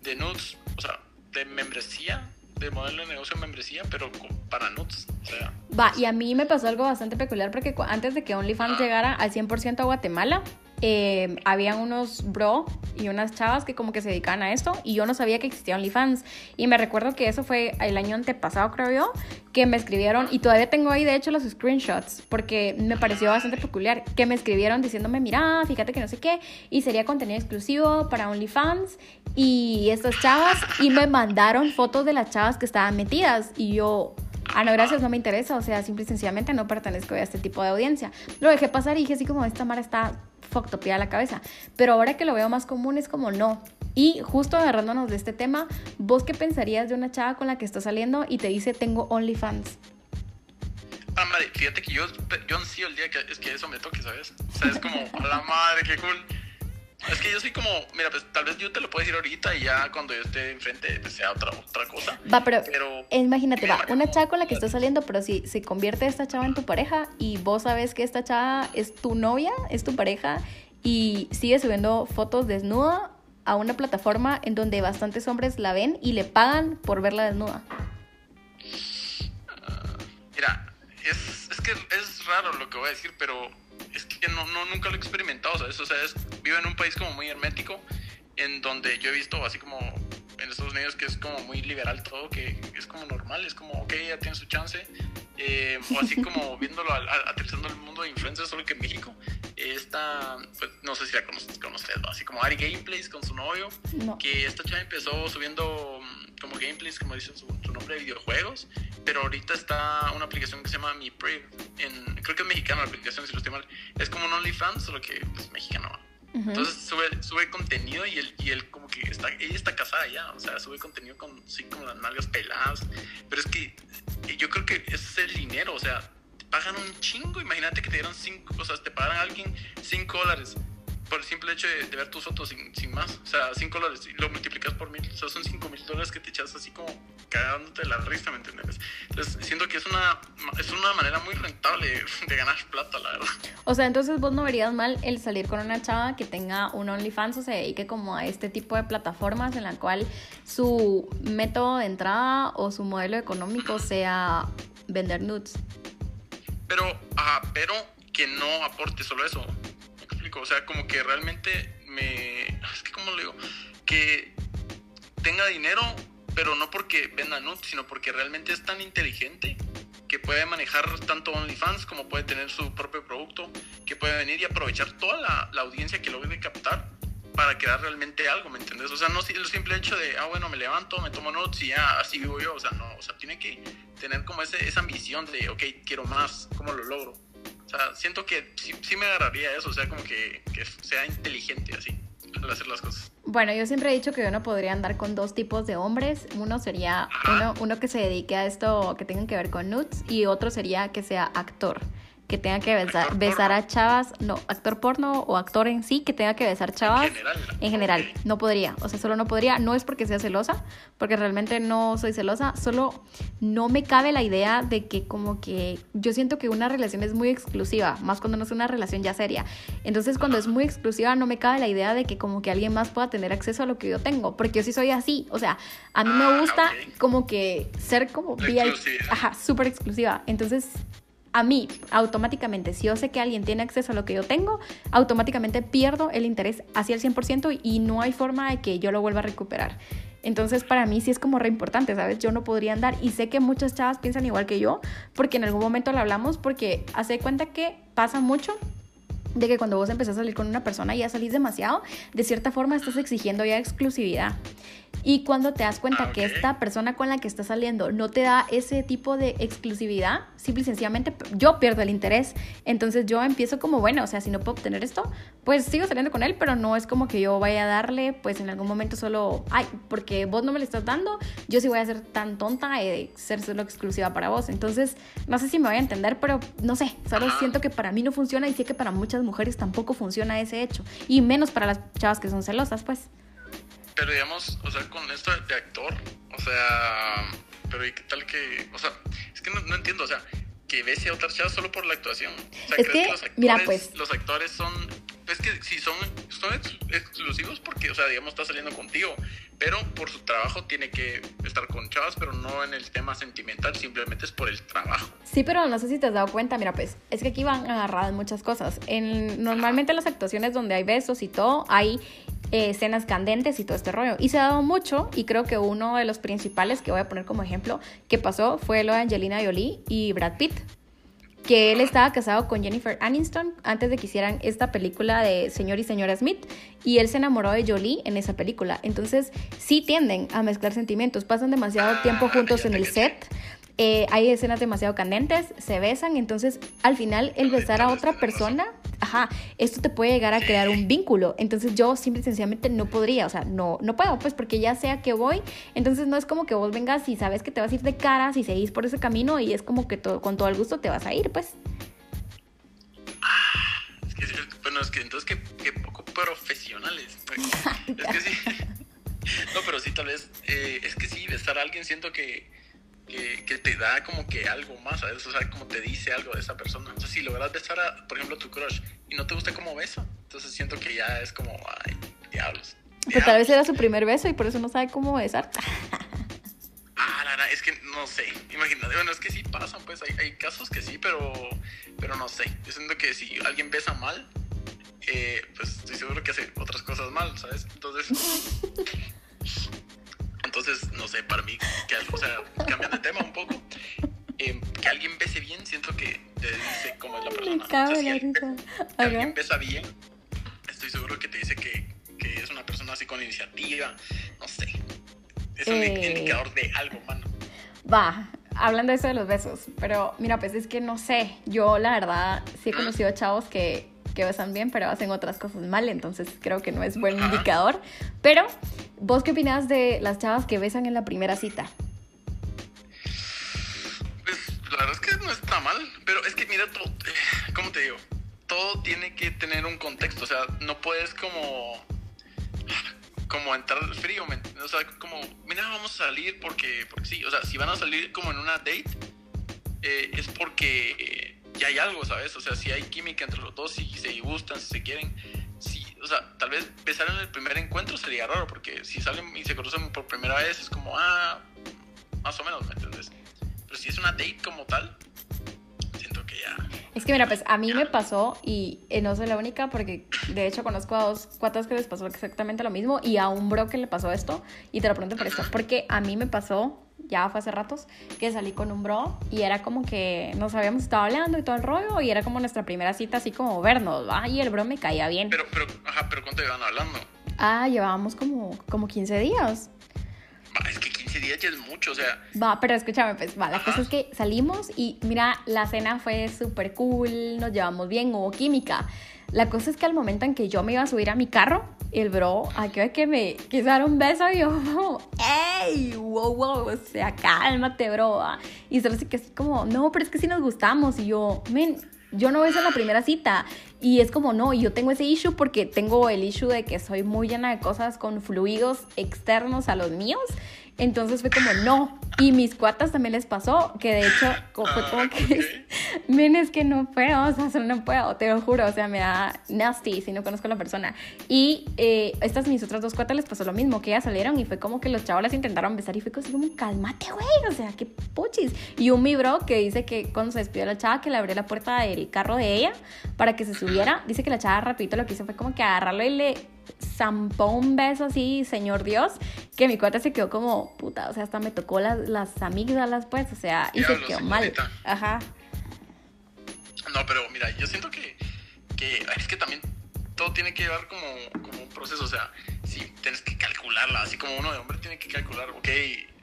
de nudes, o sea, de membresía, de modelo de negocio de membresía, pero para nudes. O sea, Va, y a mí me pasó algo bastante peculiar porque antes de que OnlyFans llegara al 100% a Guatemala, eh, había unos bro y unas chavas que como que se dedicaban a esto y yo no sabía que existía OnlyFans. Y me recuerdo que eso fue el año antepasado, creo yo, que me escribieron y todavía tengo ahí de hecho los screenshots porque me pareció bastante peculiar, que me escribieron diciéndome, mira, fíjate que no sé qué, y sería contenido exclusivo para OnlyFans y estas chavas y me mandaron fotos de las chavas que estaban metidas y yo... Ah, no, gracias, no me interesa. O sea, simple y sencillamente no pertenezco a este tipo de audiencia. Lo dejé pasar y dije así como, esta Mara está fucked up la cabeza. Pero ahora que lo veo más común es como, no. Y justo agarrándonos de este tema, ¿vos qué pensarías de una chava con la que estás saliendo y te dice, tengo OnlyFans? ah, madre, fíjate que yo, yo el día que, es que eso me toque, ¿sabes? O sea, es como, a la madre, qué cool. Es que yo soy como, mira, pues tal vez yo te lo puedo decir ahorita y ya cuando yo esté enfrente pues, sea otra, otra cosa. Va, pero, Pero- imagínate, va, una chava con la que estás saliendo, pero si se convierte esta chava en tu pareja y vos sabes que esta chava es tu novia, es tu pareja y sigue subiendo fotos desnuda a una plataforma en donde bastantes hombres la ven y le pagan por verla desnuda. Mira, es, es que es raro lo que voy a decir, pero es que no, no nunca lo he experimentado, ¿sabes? O sea, es, vivo en un país como muy hermético, en donde yo he visto así como en Estados Unidos que es como muy liberal todo, que es como normal, es como, ok, ya tiene su chance. Eh, o así como viéndolo al- al- aterrizando el mundo de influencers, solo que en México, esta, pues no sé si la conoces, conoces ¿no? así como Ari Gameplays con su novio, No. que esta chava empezó subiendo mm, como gameplays, como dice su, su nombre, de videojuegos. pero ahorita está una aplicación que se llama Mi En, creo que es mexicana la aplicación, si lo estoy mal. Es como un OnlyFans, solo que es pues, mexicano. Entonces sube, sube contenido y él, y él como que está, ella está casada ya, o sea, sube contenido con, sí, como las nalgas peladas. Pero es que yo creo que es el dinero, o sea, pagan un chingo. Imagínate que te dieron cinco, o sea, te pagan a alguien 5 dólares por el simple hecho de, ver tus fotos sin, sin, más. O sea, 5 dólares y lo multiplicas por mil. O sea, son 5 mil dólares que te echas así como cagándote la risa, ¿me entiendes? Entonces, siento que es una, es una manera muy rentable de ganar plata, la verdad. O sea, entonces vos no verías mal el salir con una chava que tenga un OnlyFans o se dedique como a este tipo de plataformas en la cual su método de entrada o su modelo económico [CLEARS THROAT] sea vender nudes. Pero, ajá, pero que no aporte solo eso o sea, como que realmente me... Es que, ¿cómo le digo? Que tenga dinero, pero no porque venda nudes, sino porque realmente es tan inteligente que puede manejar tanto OnlyFans como puede tener su propio producto, que puede venir y aprovechar toda la, la audiencia que logre captar para crear realmente algo, ¿me entiendes? O sea, no el simple hecho de, ah, bueno, me levanto, me tomo notes y ya, así vivo yo, o sea, no, o sea, tiene que tener como ese, esa ambición de, ok, quiero más, ¿cómo lo logro? O sea, siento que sí, me agarraría eso, o sea, como que, que, sea inteligente así al hacer las cosas. Bueno, yo siempre he dicho que uno podría andar con dos tipos de hombres. Uno sería uno, uno que se dedique a esto que tenga que ver con nudes y otro sería que sea actor que tenga que besar, besar a chavas, no, actor porno o actor en sí, que tenga que besar chavas. En general. no podría. O sea, solo no podría. No es porque sea celosa, porque realmente no soy celosa, solo no me cabe la idea de que como que yo siento que una relación es muy exclusiva, más cuando no es una relación ya seria. Entonces, cuando es muy exclusiva, no me cabe la idea de que como que alguien más pueda tener acceso a lo que yo tengo, porque yo sí soy así. O sea, a mí me ah, gusta como que ser como VIP, ajá, súper exclusiva. Entonces, a mí automáticamente, si yo sé que alguien tiene acceso a lo que yo tengo, automáticamente pierdo el interés hacia el 100% y no hay forma de que yo lo vuelva a recuperar. Entonces para mí sí es como re importante, ¿sabes? Yo no podría andar y sé que muchas chavas piensan igual que yo, porque en algún momento lo hablamos, porque hace cuenta que pasa mucho de que cuando vos empezás a salir con una persona y ya salís demasiado, de cierta forma estás exigiendo ya exclusividad. Y cuando te das cuenta ah, que esta persona con la que estás saliendo no te da ese tipo de exclusividad, simple y sencillamente yo pierdo el interés. Entonces yo empiezo como, bueno, o sea, si no puedo obtener esto, pues sigo saliendo con él, pero no es como que yo vaya a darle, pues en algún momento solo, ay, porque vos no me lo estás dando, yo sí voy a ser tan tonta de ser solo exclusiva para vos. Entonces, no sé si me voy a entender, pero no sé, solo siento que para mí no funciona y sé que para muchas mujeres tampoco funciona ese hecho. Y menos para las chavas que son celosas, pues. Pero digamos, o sea, con esto de actor, o sea, pero ¿y qué tal que, o sea, es que no, entiendo, o sea, que bese a otras chavas solo por la actuación. O sea, es que, los actores, mira, pues. Los actores son, es que si son, son exclusivos porque, o sea, digamos, está saliendo contigo, pero por su trabajo tiene que estar con chavas, pero no en el tema sentimental, simplemente es por el trabajo. Sí, pero no sé si te has dado cuenta, mira, pues, es que aquí van agarradas muchas cosas. En, normalmente en las actuaciones donde hay besos y todo, hay eh, escenas candentes y todo este rollo. Y se ha dado mucho, y creo que uno de los principales que voy a poner como ejemplo que pasó fue lo de Angelina Jolie y Brad Pitt. Que él estaba casado con Jennifer Aniston antes de que hicieran esta película de Señor y Señora Smith. Y él se enamoró de Jolie en esa película. Entonces, sí tienden a mezclar sentimientos. Pasan demasiado tiempo juntos en el set. Eh, hay escenas demasiado candentes, se besan, entonces al final el besar a otra persona, ajá, esto te puede llegar a crear un vínculo. Entonces yo simple y sencillamente no podría, o sea, no, no puedo, pues porque ya sea que voy, entonces no es como que vos vengas y sabes que te vas a ir de cara si seguís por ese camino y es como que con todo el gusto te vas a ir, pues. Es que, bueno, es que entonces que, poco profesionales. [LAUGHS] es que sí. [LAUGHS] No, pero sí, tal vez, eh, es que sí, besar a alguien siento que que, te da como que algo más, ¿sabes? O sea, como te dice algo de esa persona. O sea, si logras besar a, por ejemplo, tu crush y no te gusta cómo besa, entonces siento que ya es como, ay, diablos. Pero tal vez era su primer beso y por eso no sabe cómo besar. Ah, la, es que no sé, imagínate, bueno, es que sí pasan, pues hay, hay, casos que sí, pero, pero no sé. Yo siento que si alguien besa mal, eh, pues estoy seguro que hace otras cosas mal, ¿sabes? Entonces... [LAUGHS] No sé, para mí, que, o sea, cambiando de tema un poco, eh, que alguien bese bien, siento que te dice cómo es la persona. O sea, si, alguien, besa bien, estoy seguro que te dice que, que, es una persona así con iniciativa, no sé. Es un eh. indicador de algo, mano. Va, hablando de eso de los besos, pero mira, pues es que no sé, yo la verdad sí he conocido a chavos que, que besan bien, pero hacen otras cosas mal, entonces creo que no es buen indicador. Pero, ¿vos qué opinas de las chavas que besan en la primera cita? Pues la verdad es que no está mal, pero es que mira, todo, eh, ¿cómo te digo? Todo tiene que tener un contexto, o sea, no puedes como como entrar frío, ¿me entiendes? O sea, como, mira, vamos a salir porque, porque sí, o sea, si van a salir como en una date, eh, es porque ya hay algo, ¿sabes? O sea, si hay química entre los dos, si se gustan, si se quieren, si, o sea, tal vez besar en el primer encuentro sería raro, porque si salen y se conocen por primera vez, es como, ah, más o menos, ¿me entiendes? Pero si es una date como tal, siento que ya es que mira, pues a mí me pasó y eh, no soy la única porque de hecho conozco a dos cuatas que les pasó exactamente lo mismo y a un bro que le pasó esto y te lo pregunto por esto, porque a mí me pasó, ya fue hace ratos, que salí con un bro y era como que nos habíamos estado hablando y todo el rollo y era como nuestra primera cita así como vernos, ¿va? Y el bro me caía bien. Pero, pero, ajá, pero ¿cuánto iban hablando? Ah, llevábamos como, como 15 días. es que 15 días ya es mucho, o sea. Va, pero escúchame, pues, va, la cosa es que salimos y mira, la cena fue súper cool, nos llevamos bien, hubo química. La cosa es que al momento en que yo me iba a subir a mi carro, el bro, aquí ve que me quiso dar un beso y yo, ¡ey! ¡Wow, wow! O sea, cálmate, bro. Y solo así que así como, no, pero es que sí nos gustamos. Y yo, men, yo no beso en la primera cita. Y es como, no, yo tengo ese issue porque tengo el issue de que soy muy llena de cosas con fluidos externos a los míos. Entonces fue como, no. Y mis cuatas también les pasó, que de hecho fue como Ah, que, [LAUGHS] men, es que no puedo, o sea, no puedo, te lo juro, o sea, me da nasty si no conozco a la persona. Y eh, estas mis otras dos cuatas les pasó lo mismo, que ellas salieron y fue como que los chavos las intentaron besar y fue así como, cálmate, güey, o sea, qué puchis. Y un mi bro que dice que cuando se despidió la chava, que le abrió la puerta del carro de ella para que se subiera, dice que la chava rapidito lo que hizo fue como que agarrarlo y le zampó un beso así, señor Dios, que mi cuata se quedó como, puta, o sea, hasta me tocó las, las amígdalas, pues, o sea, y se Diablo, quedó mal. Ajá. No, pero mira, yo siento que, que es que también todo tiene que llevar como, como un proceso, o sea, si tienes que calcularla, así como uno de hombre tiene que calcular, ok,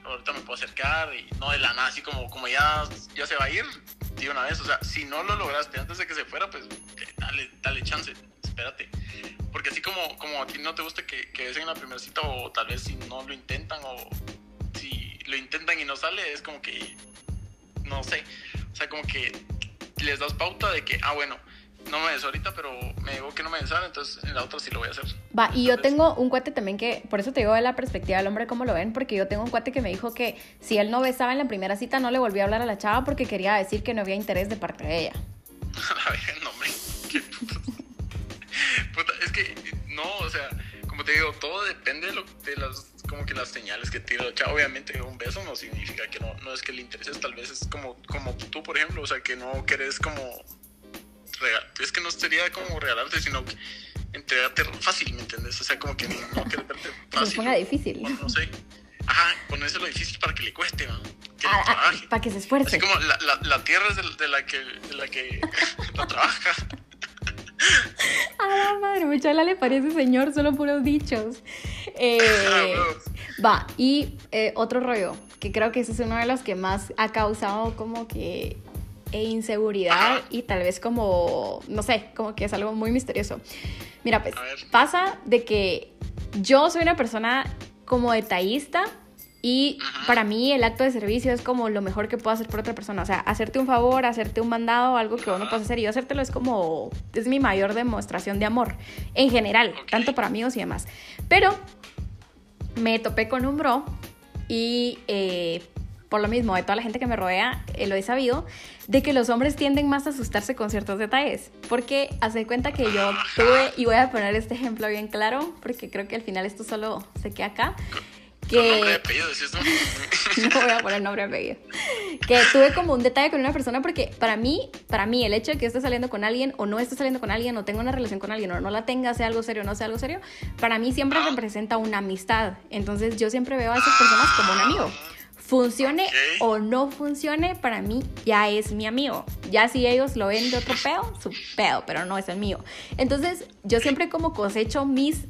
ahorita me puedo acercar y no de la nada, así como, como ya, ya se va a ir, de una vez, o sea, si no lo lograste antes de que se fuera, pues dale, dale chance, espérate. Porque así como, como a ti no te gusta que, que besen en la primera cita o tal vez si no lo intentan o si lo intentan y no sale, es como que, no sé, o sea, como que les das pauta de que, ah, bueno, no me beso ahorita, pero me digo que no me besaron, entonces en la otra sí lo voy a hacer. Va, y yo tengo un cuate también que, por eso te digo de la perspectiva del hombre cómo lo ven, porque yo tengo un cuate que me dijo que si él no besaba en la primera cita no le volvía a hablar a la chava porque quería decir que no había interés de parte de ella. [LAUGHS] A ver, no, hombre. Puta, es que, no, o sea, como te digo, todo depende de, lo, de las, como que las señales que tira chavo. Obviamente, un beso no significa que no, no es que le intereses, tal vez es como, como tú, por ejemplo, o sea, que no querés como, regal- es que no sería como regalarte, sino que entregarte fácil, ¿me entiendes? O sea, como que no querés [LAUGHS] Que se fácil. ponga difícil. Bueno, no sé. Ajá, ponérselo difícil para que le cueste, ¿no? Que Ah, ah, para que se esfuerce. Así como la, la, la tierra es de, de la que, de la que [LAUGHS] la trabaja. A [LAUGHS] la madre, mucha le parece señor, solo puros dichos. Eh, [LAUGHS] Ah, va, y eh, otro rollo, que creo que ese es uno de los que más ha causado como que e inseguridad y tal vez como, no sé, como que es algo muy misterioso. Mira, pues pasa de que yo soy una persona como detallista y para mí el acto de servicio es como lo mejor que puedo hacer por otra persona. O sea, hacerte un favor, hacerte un mandado, algo que uno Ajá. puede hacer y yo hacértelo es como, es mi mayor demostración de amor en general, tanto para amigos y demás. Pero me topé con un bro y eh, por lo mismo de toda la gente que me rodea, eh, lo he sabido, de que los hombres tienden más a asustarse con ciertos detalles. Porque hace cuenta que yo tuve, y voy a poner este ejemplo bien claro, porque creo que al final esto solo se queda acá. Con nombre Que apellido, tú. [LAUGHS] no voy a poner nombre y apellido. Que tuve como un detalle con una persona porque para mí, para mí el hecho de que esté saliendo con alguien o no esté saliendo con alguien o tenga una relación con alguien o no la tenga, sea algo serio o no sea algo serio, para mí siempre Ah. representa una amistad. Entonces yo siempre veo a esas personas como un amigo. Funcione Ok. o no funcione, para mí ya es mi amigo. Ya si ellos lo ven de otro pedo, su pedo, pero no es el mío. Entonces yo siempre como cosecho mis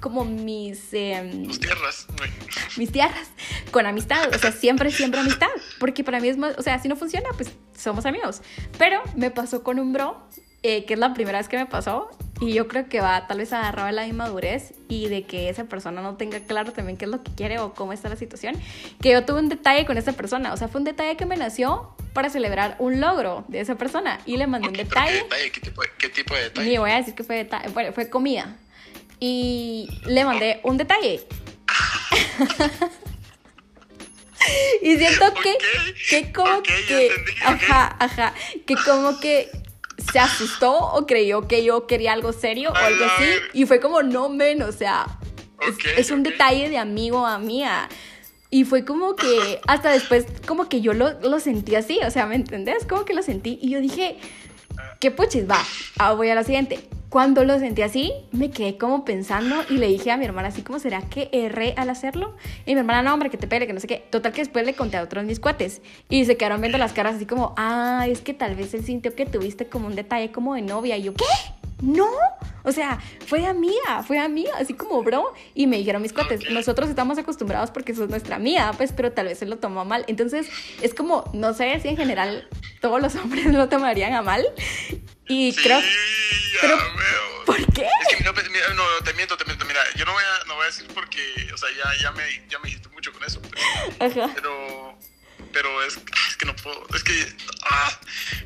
como mis... em, tierras. [LAUGHS] mis tierras con amistad, o sea, siempre, siempre amistad, porque para mí es más, o sea, si no funciona, pues somos amigos. Pero me pasó con un bro, eh, que es la primera vez que me pasó, y yo creo que va tal vez agarrado de la inmadurez y de que esa persona no tenga claro también qué es lo que quiere o cómo está la situación, que yo tuve un detalle con esa persona, o sea, fue un detalle que me nació para celebrar un logro de esa persona y le mandé un Ok, pero detalle. ¿Qué detalle? ¿Qué tipo de, qué tipo de detalle? Ni voy a decir que fue detalle, bueno, fue comida. Y le mandé un detalle. [LAUGHS] y siento que, que como que, entendí, ajá, ajá, que como que se asustó o creyó que yo quería algo serio o algo así. ver- Y fue como, no menos, o sea, es- un detalle de amigo a mía. Y fue como que hasta después como que yo lo, lo sentí así, o sea, ¿me entendés? Como que lo sentí y yo dije, ¿qué puchis? Va, ah, voy a la siguiente. Cuando lo sentí así, me quedé como pensando y le dije a mi hermana así como, ¿será que erré al hacerlo? Y mi hermana, no, hombre, que te pele, que no sé qué. Total que después le conté a otros mis cuates y se quedaron viendo las caras así como, ah, es que tal vez él sintió que tuviste como un detalle como de novia. Y yo, ¿qué? No, o sea, fue amiga, fue amiga, así como bro. Y me dijeron mis cuates, nosotros estamos acostumbrados porque sos nuestra amiga, pues, pero tal vez él lo tomó mal. Entonces, es como, no sé si en general todos los hombres [LAUGHS] lo tomarían a mal. Y Sí, creo, pero, veo. ¿por qué? Es que no, pues, mira, no, te miento, te miento. Mira, yo no voy a, no voy a decir porque, o sea, ya, ya, me, ya me dijiste mucho con eso. Pero, Ajá. pero, pero es, es que no puedo. Es que, ah,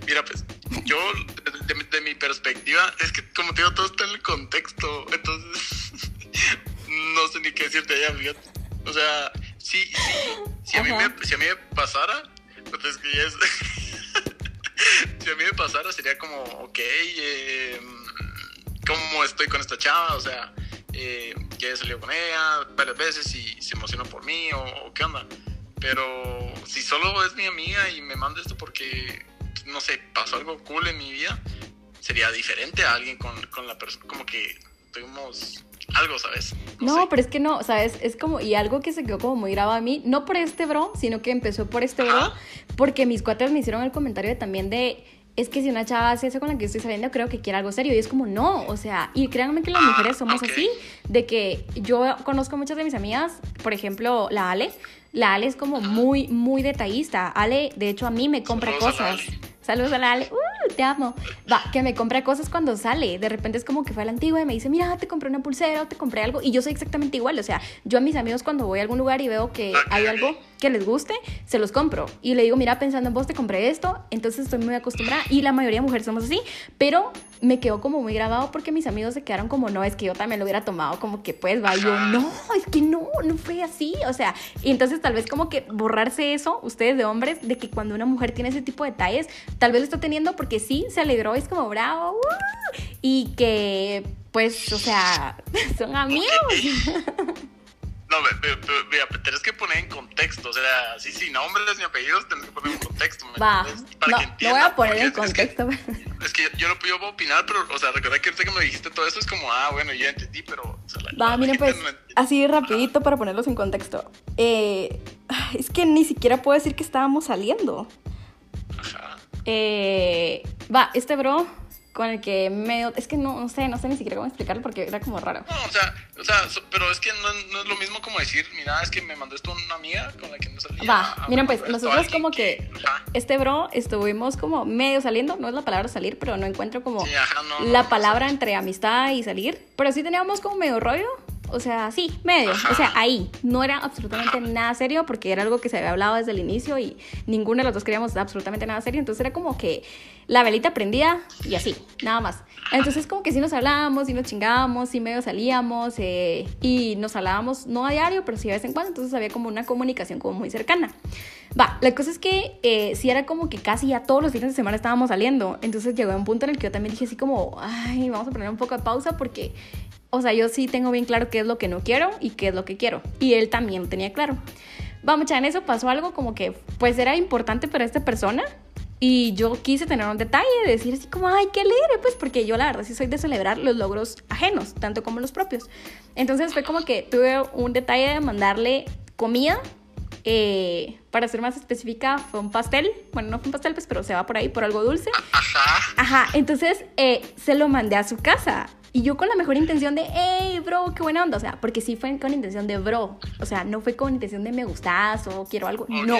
mira, pues, yo, de, de- de mi perspectiva, es que como te digo, todo está en el contexto. Entonces, [LAUGHS] no sé ni qué decirte allá, fíjate. O sea, sí, sí, si a, mí me, si a mí me pasara, pues es que ya es. [LAUGHS] si a mí me pasara, sería como, ok, eh, ¿cómo estoy con esta chava? O sea, eh, ya he salido con ella varias veces y se emocionó por mí o, o qué onda. Pero si solo es mi amiga y me manda esto porque, no sé, pasó algo cool en mi vida, sería diferente a alguien con, con la persona, como que tuvimos algo, ¿sabes? No, sé. pero es que no, ¿sabes? Es como, y algo que se quedó como muy grabado a mí, no por este bro, sino que empezó por este bro, Ajá. porque mis cuates me hicieron el comentario de también de, es que si una chava hace eso con la que estoy saliendo, creo que quiere algo serio. Y es como, no, o sea, y créanme que las Ah, mujeres somos así, de que yo conozco muchas de mis amigas, por ejemplo, la Ale, la Ale es como muy, muy detallista. Ale, de hecho, a mí me compra cosas. Saludos a la Ale. Uh, te amo. Va, que me compra cosas cuando sale. De repente es como que fue a la antigua y me dice, mira, te compré una pulsera o te compré algo. Y yo soy exactamente igual. O sea, yo a mis amigos cuando voy a algún lugar y veo que hay algo que les guste, se los compro. Y le digo, mira, pensando en vos, te compré esto. Entonces estoy muy acostumbrada. Y la mayoría de mujeres somos así. Pero me quedó como muy grabado porque mis amigos se quedaron como, no, es que yo también lo hubiera tomado como que pues va. Y yo, no, es que no, no fue así. O sea, y entonces tal vez como que borrarse eso, ustedes de hombres, de que cuando una mujer tiene ese tipo de detalles, tal vez lo está teniendo porque sí, se alegró, es como bravo, ¡uh! y que pues, o sea, [LAUGHS] son amigos. No, mira, tenés que poner en contexto, o sea, sí, sí, nombres ni apellidos, tenés que poner en contexto. ¿me Va? Para no, que no voy entiendan, a poner en es- es que- contexto. Es que, yo, no yo puedo opinar, pero, o sea, recuerda que ahorita que me dijiste todo eso es como, ah, bueno, yo ya entendí, pero. O sea, la- Va, la miren pues, no así rapidito para ponerlos en contexto. Eh, es que ni siquiera puedo decir que estábamos saliendo. Ajá. Eh, va, este bro con el que medio... Es que no, no sé, no sé ni siquiera cómo explicarlo porque era como raro. No, o sea, o sea, pero es que no, no es lo mismo como decir, mira, es que me mandó esto una amiga con la que no salía. Va, ah, miren pues, nosotros como que... Ajá. Este bro estuvimos como medio saliendo, no es la palabra salir, pero no encuentro como Sí, ajá, no, no, la palabra entre amistad y salir. Pero sí teníamos como medio rollo. O sea, sí, medio. O sea, ahí. No era absolutamente nada serio porque era algo que se había hablado desde el inicio y ninguno de los dos queríamos absolutamente nada serio. Entonces era como que la velita prendía y así, nada más. Entonces como que sí nos hablábamos, sí nos chingábamos, sí medio salíamos eh, y nos hablábamos no a diario, pero sí de vez en cuando. Entonces había como una comunicación como muy cercana. Va, la cosa es que eh, sí era como que casi ya todos los fines de semana estábamos saliendo. Entonces llegó un punto en el que yo también dije así como, ay, vamos a poner un poco de pausa porque, o sea, yo sí tengo bien claro qué es lo que no quiero y qué es lo que quiero. Y él también tenía claro. Vamos, ya en eso pasó algo como que, pues era importante para esta persona. Y yo quise tener un detalle, de decir así como, ay, qué alegre, pues porque yo la verdad sí soy de celebrar los logros ajenos, tanto como los propios. Entonces fue como que tuve un detalle de mandarle comida eh, para ser más específica, fue un pastel. Bueno, no fue un pastel, pues, pero se va por ahí, por algo dulce. Ajá. Ajá, entonces eh, se lo mandé a su casa. Y yo con la mejor intención de, hey, bro, qué buena onda. O sea, porque sí fue con intención de bro. O sea, no fue con intención de me gustas o quiero algo. No.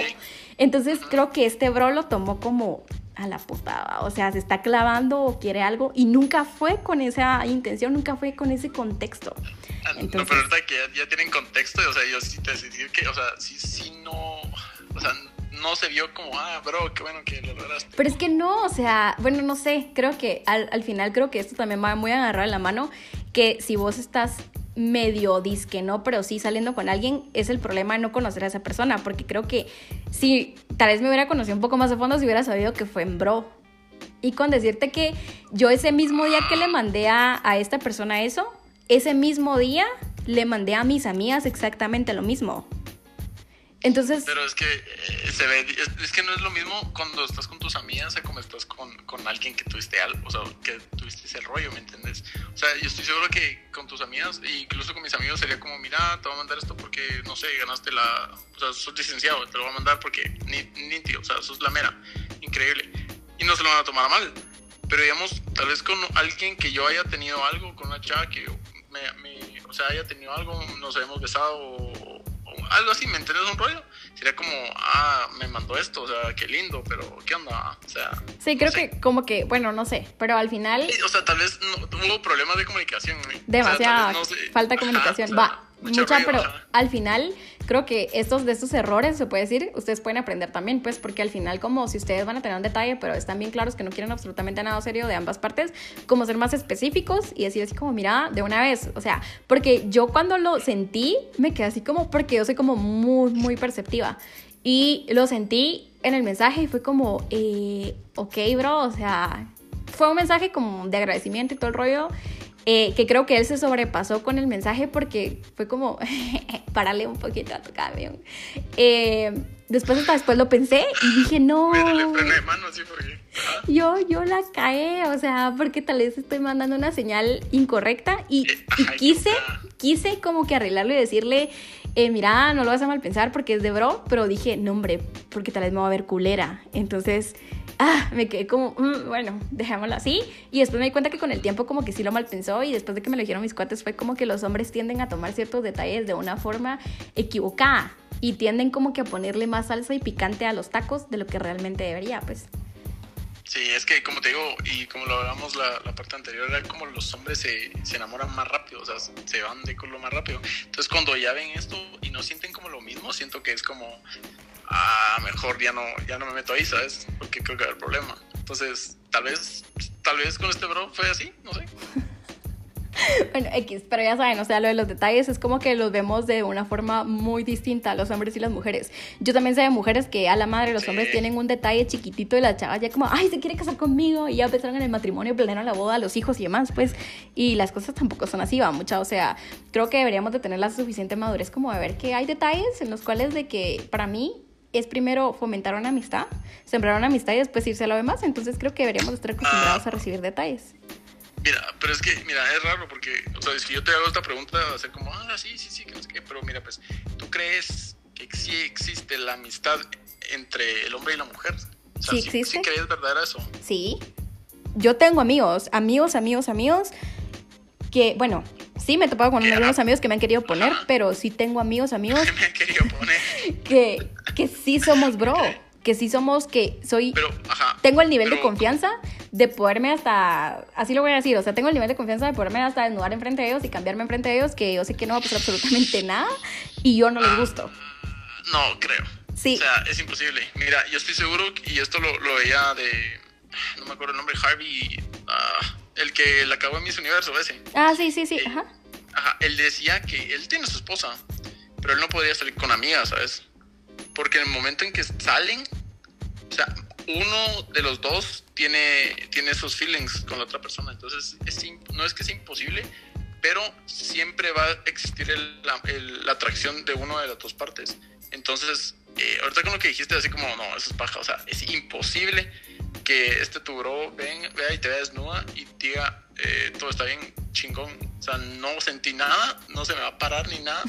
Entonces creo que este bro lo tomó como a la putada. O sea, se está clavando o quiere algo. Y nunca fue con esa intención, nunca fue con ese contexto. Ah, no, pero ahorita que ya, tienen contexto, o sea, yo sí te decir que, o sea, sí, sí, no. O sea, no se vio como, ah, bro, qué bueno que lo lograste. Pero es que no, o sea, bueno, no sé, creo que al, al final creo que esto también va muy agarrado en la mano, que si vos estás medio disque, ¿no? Pero sí saliendo con alguien es el problema de no conocer a esa persona, porque creo que si tal vez me hubiera conocido un poco más a fondo, si hubiera sabido que fue en bro. Y con decirte que yo ese mismo día que le mandé a, a esta persona eso, ese mismo día le mandé a mis amigas exactamente lo mismo. Entonces... Pero es que eh, se ve, es, que no es lo mismo cuando estás con tus amigas a como estás con, con, alguien que tuviste algo, o sea, que tuviste ese rollo, ¿me entiendes? O sea, yo estoy seguro que con tus amigas, e incluso con mis amigos, sería como, mira, te voy a mandar esto porque, no sé, ganaste la, o sea, sos licenciado, te lo voy a mandar porque, ni, ni tío, o sea, sos la mera, increíble. Y no se lo van a tomar a mal. Pero digamos, tal vez con alguien que yo haya tenido algo, con una chava que me, me, o sea, haya tenido algo, nos habíamos besado o algo así, ¿me entiendes un rollo? Sería como, ah, me mandó esto, o sea, qué lindo, pero ¿qué onda? O sea... Sí, creo que como que, bueno, no sé, pero al final... o sea, tal vez no, tuvo problemas de comunicación. Demasiada falta de comunicación. Va, mucha, pero al final creo que estos de estos errores, se puede decir, ustedes pueden aprender también, pues porque al final como si ustedes van a tener un detalle, pero están bien claros que no quieren absolutamente nada serio de ambas partes, como ser más específicos y decir así como, mira, de una vez, o sea, porque yo cuando lo sentí, me quedé así como, porque yo soy como muy, muy perceptiva. Y lo sentí en el mensaje y fue como, eh, ok, bro, o sea, fue un mensaje como de agradecimiento y todo el rollo. Eh, que creo que él se sobrepasó con el mensaje porque fue como, [LAUGHS] parale un poquito a tu camión. Eh, después hasta después lo pensé y dije, no. [LAUGHS] Yo, yo la caí, o sea, porque tal vez estoy mandando una señal incorrecta y, y quise, quise como que arreglarlo y decirle, eh, mira, no lo vas a mal pensar porque es de bro, pero dije, no hombre, porque tal vez me va a ver culera. Entonces, ah, me quedé como, mm, bueno, dejémoslo así. Y después me di cuenta que con el tiempo como que sí lo mal pensó y después de que me lo dijeron mis cuates fue como que los hombres tienden a tomar ciertos detalles de una forma equivocada y tienden como que a ponerle más salsa y picante a los tacos de lo que realmente debería, pues. Sí, es que como te digo, y como lo hablamos la, la parte anterior, era como los hombres se, se, enamoran más rápido, o sea, se van de culo más rápido. Entonces cuando ya ven esto y no sienten como lo mismo, siento que es como, ah, mejor ya no, ya no me meto ahí, ¿sabes? Porque creo que va a haber problema. Entonces, tal vez, tal vez con este bro fue así, no sé. [LAUGHS] bueno, X, pero ya saben, o sea, lo de los detalles es como que los vemos de una forma muy distinta, los hombres y las mujeres. Yo también sé de mujeres que a la madre los hombres tienen un detalle chiquitito y la chava ya como, ay, se quiere casar conmigo y ya empezaron en el matrimonio, planearon la boda, los hijos y demás, pues, y las cosas tampoco son así, va mucha, o sea, creo que deberíamos de tener la suficiente madurez como de ver que hay detalles en los cuales de que para mí es primero fomentar una amistad, sembrar una amistad y después irse a lo demás, entonces creo que deberíamos estar acostumbrados a recibir detalles. Mira, pero es que, mira, es raro porque, o sea, si yo te hago esta pregunta, va a ser como, ah, sí, sí, sí, que no sé qué, pero mira, pues, ¿tú crees que sí existe la amistad entre el hombre y la mujer? O sea, sí, existe. ¿Sí crees verdadera eso? Sí. Yo tengo amigos, amigos, amigos, amigos, que, bueno, sí me he topado con algunos amigos que me han querido poner, pero sí tengo amigos, amigos. [LAUGHS] Que me han querido poner. [LAUGHS] Que, que sí somos bro. Que sí somos, que soy. Pero, ajá, tengo el nivel de confianza de poderme hasta, así lo voy a decir, o sea, tengo el nivel de confianza de poderme hasta desnudar enfrente de ellos y cambiarme enfrente de ellos, que yo sé que no va a pasar absolutamente [LAUGHS] nada y yo no les gusto. No, creo. Sí. O sea, es imposible. Mira, yo estoy seguro, y esto lo, lo veía de, no me acuerdo el nombre, Harvey, uh, el que la acabó en Miss Universo, ese. Ah, sí, sí, sí, Eh, ajá. Ajá, él decía que él tiene a su esposa, pero él no podría salir con amigas, ¿sabes? Porque en el momento en que salen, o sea, uno de los dos tiene, tiene esos feelings con la otra persona. Entonces, es, no es que sea imposible, pero siempre va a existir el- la, el- la atracción de una de las dos partes. Entonces, eh, ahorita con lo que dijiste, así como, no, eso es paja. O sea, es imposible que este tu bro ven, vea y te vea desnuda y diga, eh, todo está bien chingón. O sea, no sentí nada, no se me va a parar ni nada,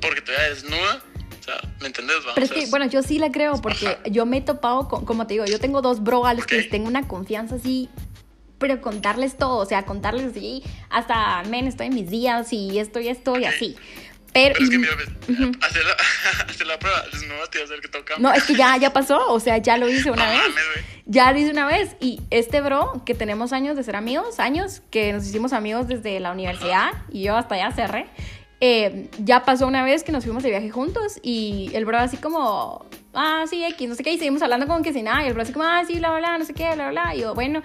porque te vea desnuda. O sea, ¿me entendés? va? Pero O es sea, que, bueno, yo sí la creo porque yo me he topado con, como te digo, yo tengo dos bro a los que tengo una confianza así pero contarles todo, o sea, contarles así, hasta, men, estoy en mis días y esto y esto y así. Pero, Pero es que mira, ves, hacer, la, [LAUGHS] hacer la prueba, no te va a hacer que toca. no, es que ya, ya pasó, o sea, ya lo hice una No vez. mames. Ya lo hice una vez y este bro, que tenemos años de ser amigos, años, que nos hicimos amigos desde la universidad y yo hasta ya cerré, eh, ya pasó una vez que nos fuimos de viaje juntos y el bro así como, ah, sí, X, no sé qué, y seguimos hablando como que sin nada y el bro así como, ah, sí, bla, bla, bla, no sé qué, bla, bla, bla, y yo, bueno,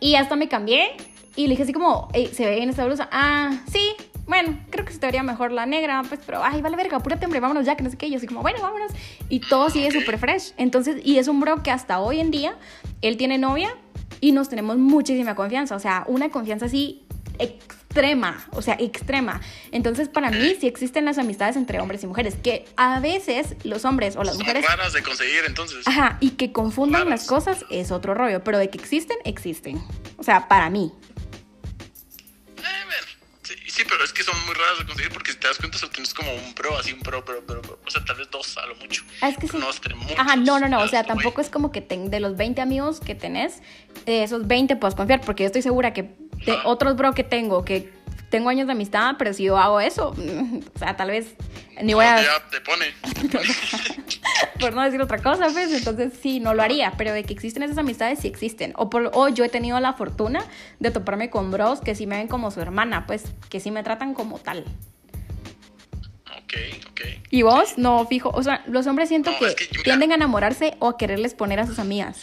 y hasta me cambié y le dije así como, "Ey, se ve en esta blusa, ah, sí. Bueno, creo que se te vería mejor la negra, pues, pero, ay, vale verga, apúrate, hombre, vámonos ya, que no sé qué. Y yo así como, bueno, vámonos. Y todo sigue súper fresh. Entonces, y es un bro que hasta hoy en día, él tiene novia y nos tenemos muchísima confianza. O sea, una confianza así extrema, o sea, extrema. Entonces, para mí sí existen las amistades entre hombres y mujeres, que a veces los hombres o las Son mujeres... raras de conseguir, entonces. Ajá, y que confundan Raras. las cosas es otro rollo, pero de que existen, existen. O sea, para mí. Sí, pero es que son muy raras de conseguir porque si te das cuenta, solo tienes como un pro, así un pro, pero, pero, pero, o sea, tal vez dos a lo mucho. Ah, es que sí. No muchos, Ajá, no, no, no. O sea, tampoco es como que ten- de los 20 amigos que tenés, de esos 20 puedes confiar, porque yo estoy segura que de otros bro que tengo, que tengo años de amistad, pero si yo hago eso, [LAUGHS] o sea, tal vez ni voy a, Ya te pone. [LAUGHS] por no decir otra cosa, pues, entonces sí, no lo haría, pero de que existen esas amistades, sí existen. O, por, o yo he tenido la fortuna de toparme con bros que sí me ven como su hermana, pues, que sí me tratan como tal. ok, ok. Y vos, no, fijo, o sea, los hombres siento No, que, es que yo- mira. tienden a enamorarse o a quererles poner a sus amigas.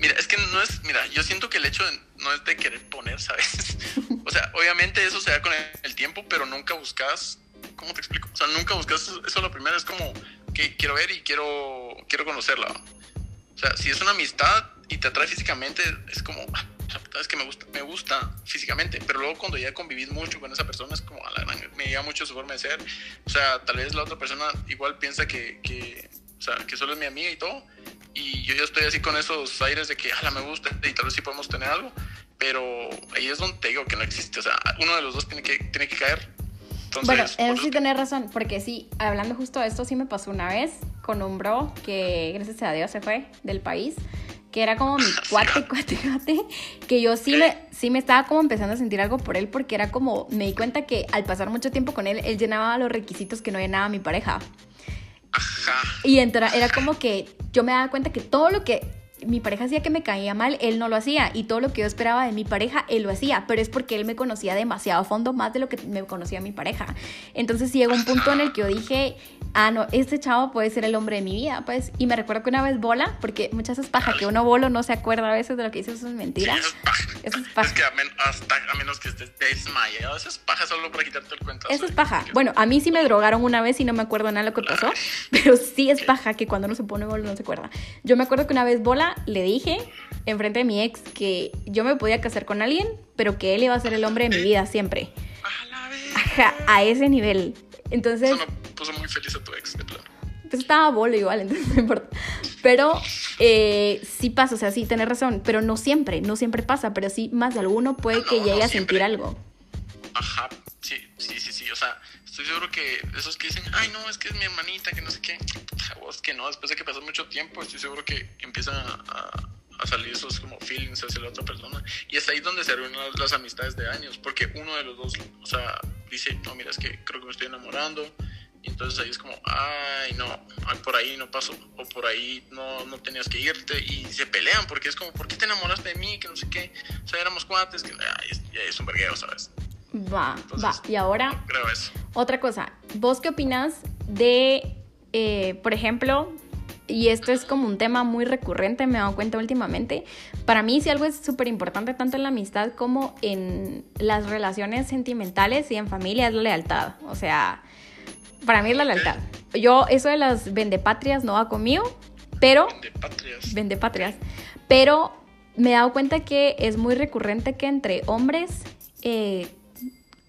Mira, es que no es, mira, yo siento que el hecho de- no es de querer poner, ¿sabes? [LAUGHS] O sea, obviamente eso se da con el, tiempo, pero nunca buscas, ¿cómo te explico? O sea, nunca buscas eso, lo primero es como que quiero ver y quiero, quiero conocerla. O sea, si es una amistad y te atrae físicamente, es como, ah, sabes que me gusta, me gusta físicamente, pero luego cuando ya convivís mucho con esa persona es como, a la gran, me llega mucho su forma de ser. O sea, tal vez la otra persona igual piensa que, que, o sea, que solo es mi amiga y todo, y yo ya estoy así con esos aires de que, ala, me gusta y tal vez sí podemos tener algo, pero ahí es donde te digo que no existe, o sea, uno de los dos tiene que, tiene que caer. Entonces, Bueno, eso sí te- tenés razón, porque sí, hablando justo de esto, sí me pasó una vez con un bro que, gracias a Dios, se fue del país, que era como mi [LAUGHS] cuate, cuate, cuate, que yo sí me, sí me estaba como empezando a sentir algo por él, porque era como, me di cuenta que al pasar mucho tiempo con él, él llenaba los requisitos que no llenaba mi pareja. Ajá. Y entra, era como que yo me daba cuenta que todo lo que mi pareja hacía que me caía mal, él no lo hacía. Y todo lo que yo esperaba de mi pareja, él lo hacía. Pero es porque él me conocía demasiado a fondo, más de lo que me conocía mi pareja. Entonces llegó un punto en el que yo dije, ah, no, este chavo puede ser el hombre de mi vida, pues. Y me recuerdo que una vez bola, porque muchas veces paja, que uno bolo no se acuerda a veces de lo que dice, eso es mentira. Sí, eso es paja. Eso es paja. Es que a, men- hasta, a menos que estés desmayado, eso es paja solo para quitarte el cuenta. Eso es paja. Bueno, a mí sí me drogaron una vez y no me acuerdo nada de lo que pasó, pero sí es paja que cuando uno se pone bola no se acuerda. Yo me acuerdo que una vez bola le dije enfrente de mi ex que yo me podía casar con alguien, pero que él iba a ser el hombre de mi vida siempre. Ajá, a ese nivel. Entonces, Eso me puso muy feliz a tu ex, de plano. pues estaba bolo igual, [LAUGHS] entonces no importa. Pero eh, sí pasa, o sea, sí, tenés razón, pero no siempre, no siempre pasa, pero sí más de alguno puede Ah, no, que no llegue a sentir algo. Ajá, sí, sí, sí, sí. O sea, estoy seguro que esos que dicen, ay, no, es que es mi hermanita, que no sé qué. Vos que no, después de que pasas mucho tiempo, estoy seguro que empiezan a, salir esos como feelings hacia la otra persona. Y es ahí donde se arruinan las, amistades de años, porque uno de los dos, o sea, dice, no, mira, es que creo que me estoy enamorando. Y entonces ahí es como, ay, no, por ahí no pasó, o por ahí no, no tenías que irte, y se pelean, porque es como, ¿por qué te enamoraste de mí? Que no sé qué, o sea, éramos cuates, que ay, es un vergueo, ¿sabes? Va, Entonces, va. Y ahora, no creo eso. Otra cosa, ¿vos qué opinas de, eh, por ejemplo, y esto es como un tema muy recurrente, me he dado cuenta últimamente, para mí si algo es súper importante tanto en la amistad como en las relaciones sentimentales y en familia es la lealtad. O sea, para mí es la lealtad. Yo, eso de las vendepatrias no va conmigo, pero De patrias. vendepatrias. Pero me he dado cuenta que es muy recurrente que entre hombres, eh,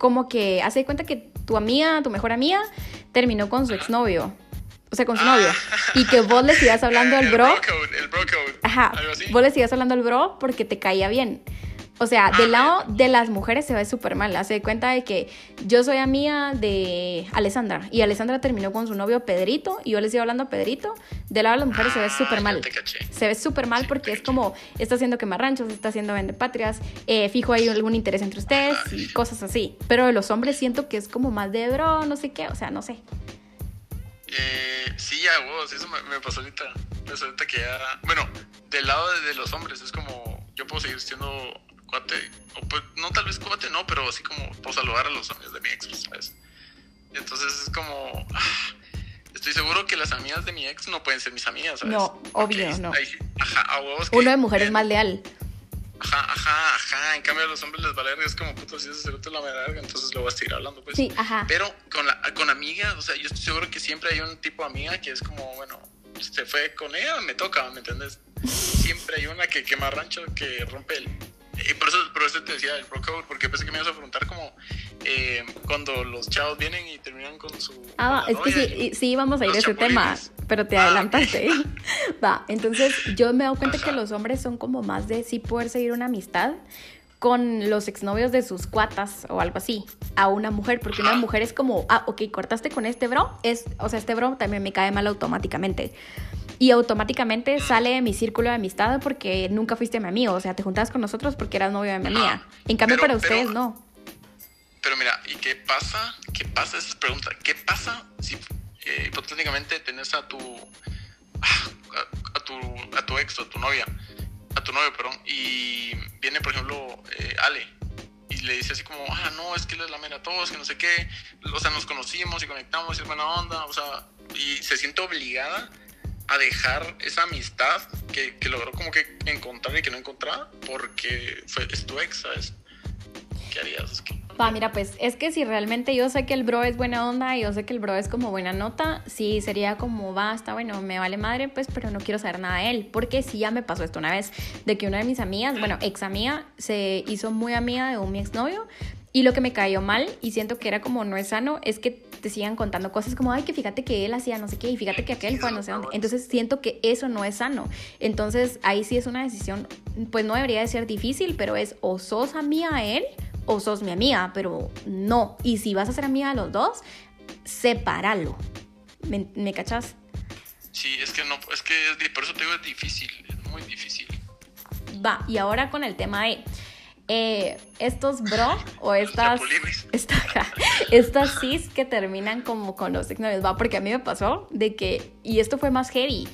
como que hace cuenta que tu amiga, tu mejor amiga, terminó con su exnovio. O sea, con su novio. Y que vos le sigas hablando al el bro. code, el bro code. Ajá. Algo así. Vos le sigas hablando al bro porque te caía bien. O sea, del lado de las mujeres se ve súper mal. Hace cuenta de que yo soy amiga de Alessandra y Alessandra terminó con su novio Pedrito y yo le sigo hablando a Pedrito. Del lado de las mujeres se ve Ah, súper mal. Se ve súper mal Sí, porque es como está haciendo quemar ranchos, está haciendo vende patrias, eh, fijo hay algún interés entre ustedes y cosas así. Pero de los hombres siento que es como más de bro, no sé qué, o sea, no sé. Eh, sí, ya, vos, eso me, me pasó ahorita. Me pasó ahorita que ya. Bueno, del lado de, de los hombres es como. Yo puedo seguir siendo cuate. O pues, no tal vez cuate, no, pero así como puedo saludar a los amigos de mi ex, ¿sabes? Entonces es como. ah, Estoy seguro que las amigas de mi ex no pueden ser mis amigas, ¿sabes? No, obvio, no. ahí ajá, a huevos que- Uno de mujeres que- más leal. Ajá, ajá, ajá. En cambio a los hombres les vale es como puto si ese cerote la verga, entonces lo voy a seguir hablando, pues. Sí, ajá. Pero con, la, con amigas, o sea, yo estoy seguro que siempre hay un tipo de amiga que es como, bueno, se fue con ella, me toca, ¿me entiendes? [LAUGHS] Siempre hay una que quema rancho, que rompe el... Y por eso, por eso te decía el code, porque pensé que me ibas a preguntar como eh, cuando los chavos vienen y terminan con su... Ah, con es que sí, y- y- sí vamos a ir a ese tema, pero te Ah, adelantaste. [LAUGHS] [LAUGHS] Va, entonces yo me he dado cuenta que los hombres son como más de sí poder seguir una amistad con los exnovios de sus cuatas o algo así a una mujer, porque una mujer es como, ah, ok, cortaste con este bro, es, o sea, este bro también me cae mal automáticamente. Y automáticamente sale de mi círculo de amistad porque nunca fuiste mi amigo, o sea, te juntabas con nosotros porque eras novio de mi amiga. Ajá. En cambio, Pero- para pero- ustedes no. Pero mira, ¿y qué pasa? ¿Qué pasa? Esa es pregunta. ¿Qué pasa si eh, hipotéticamente tenés a tu, a, a tu a tu ex o a tu novia, a tu novio, perdón, y viene por ejemplo eh, Ale y le dice así como, ah, no, es que él es la mera a todos, que no sé qué, o sea, nos conocimos y conectamos y es buena onda, o sea, y se siente obligada a dejar esa amistad que, que logró como que encontrar y que no encontraba porque fue, es tu ex, ¿sabes? ¿Qué harías? Va, mira, pues es que si realmente yo sé que el bro es buena onda y yo sé que el bro es como buena nota, sí sería como, va, está bueno, me vale madre, pues, pero no quiero saber nada de él. Porque sí ya me pasó esto una vez, de que una de mis amigas, bueno, ex amiga, se hizo muy amiga de un mi exnovio. Y lo que me cayó mal, y siento que era como no es sano, es que te sigan contando cosas como, ay, que fíjate que él hacía no sé qué, y fíjate que aquel fue no sé dónde. Entonces siento que eso no es sano. Entonces ahí sí es una decisión, pues no debería de ser difícil, pero es o sos amiga de él o sos mi amiga, pero no. Y si vas a ser amiga de los dos, sepáralo. ¿Me, me cachas? Sí, es que no, es que por eso te digo es difícil, es muy difícil. Va, y ahora con el tema de eh, estos bro o estas, esta- [LAUGHS] estas cis que terminan como con los exnovios, va, porque a mí me pasó de que, y esto fue más heavy,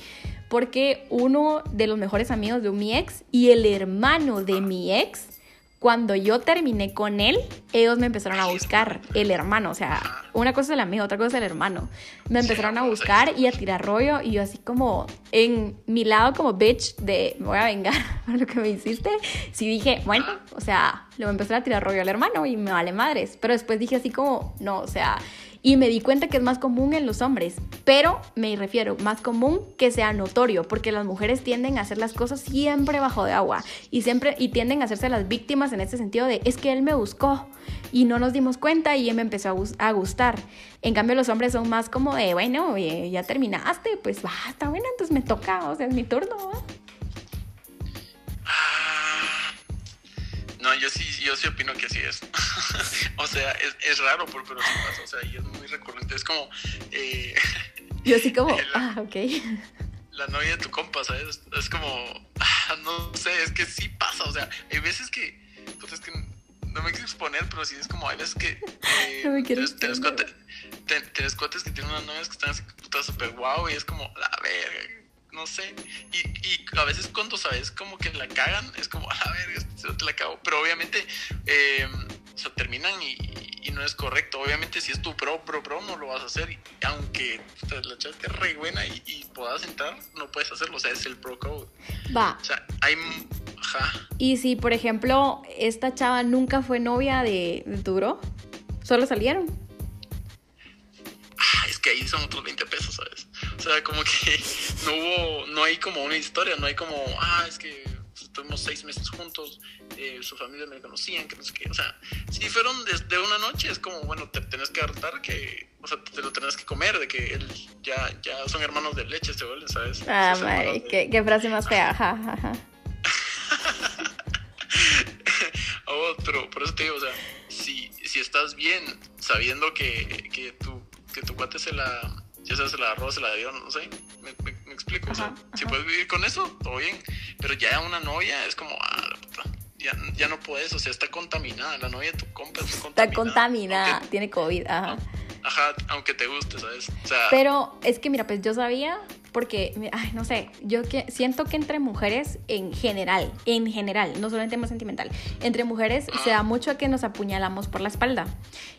porque uno de los mejores amigos de mi ex y el hermano de mi ex, cuando yo terminé con él, ellos me empezaron a buscar, el hermano, o sea, una cosa es el amigo, otra cosa es el hermano. Me empezaron a buscar y a tirar rollo y yo así como en mi lado como bitch de me voy a vengar [LAUGHS] por lo que me hiciste, sí dije, bueno, o sea, le voy a tirar rollo al hermano y me vale madres, pero después dije así como, no, o sea, y me di cuenta que es más común en los hombres, pero me refiero más común que sea notorio, porque las mujeres tienden a hacer las cosas siempre bajo de agua y siempre y tienden a hacerse las víctimas en este sentido de es que él me buscó y no nos dimos cuenta y él me empezó a, gus- a gustar. En cambio los hombres son más como de, bueno, oye, ya terminaste, pues va, está bueno, entonces me toca, o sea, es mi turno. ¿va? No, yo sí, yo sí opino que así es. [LAUGHS] o sea, es, es raro, pero, pero sí pasa, o sea, y es muy recurrente. Es como eh, Yo así como, [LAUGHS] El- ah, ok. la novia de tu compa, ¿sabes? Es como, [LAUGHS] ah, no sé, es que sí pasa, o sea, hay veces que, pues es que no me quiero exponer, pero sí es como, hay veces que eh, No me quiero tienes- tienes exponer. cuate- ten- tienes cuates que tienen unas novias que están así, puta, súper guau, y es como, la verga, no sé, y, y a veces cuando sabes como que la cagan, es como, a la verga, este te la cago, pero obviamente, eh, o sea, terminan y, y no es correcto, obviamente si es tu pro, pro, pro, no lo vas a hacer, y aunque la esté re buena y, y puedas entrar, no puedes hacerlo, o sea, es el pro code, Va. o sea, hay, ajá, Y si, por ejemplo, esta chava nunca fue novia de, de tu bro, solo salieron. Que ahí son otros 20 pesos, ¿sabes? O sea, como que [LAUGHS] no hubo, no hay como una historia, no hay como, ah, es que estuvimos seis meses juntos, eh, su familia me conocían, que no sé qué, o sea, si fueron desde una noche, es como, bueno, te tenés que hartar que, o sea, te lo tenés que comer, de que él ya, ya son hermanos de leche, se vuelven, ¿sabes? Ah, madre, de- qué, qué frase más fea. Ja. [LAUGHS] God, pero por eso te digo, o sea, si, si estás bien sabiendo que, que, tu, que tu cuate se la, ya sea se la agarró, se la dio, no sé, me, me, me explico, o sea, Ajá, si puedes vivir con eso, todo bien, pero ya una novia es como, ah, la puta, ya, ya no puedes, o sea, está contaminada, la novia de tu compa está contaminada. Está contaminada, Aunque- tiene COVID, ajá. ajá, aunque te guste, ¿sabes? O sea, Pero es que mira, pues yo sabía porque, ay, no sé, yo que siento que entre mujeres en general, en general, no solo en tema sentimental, entre mujeres se da mucho que nos apuñalamos por la espalda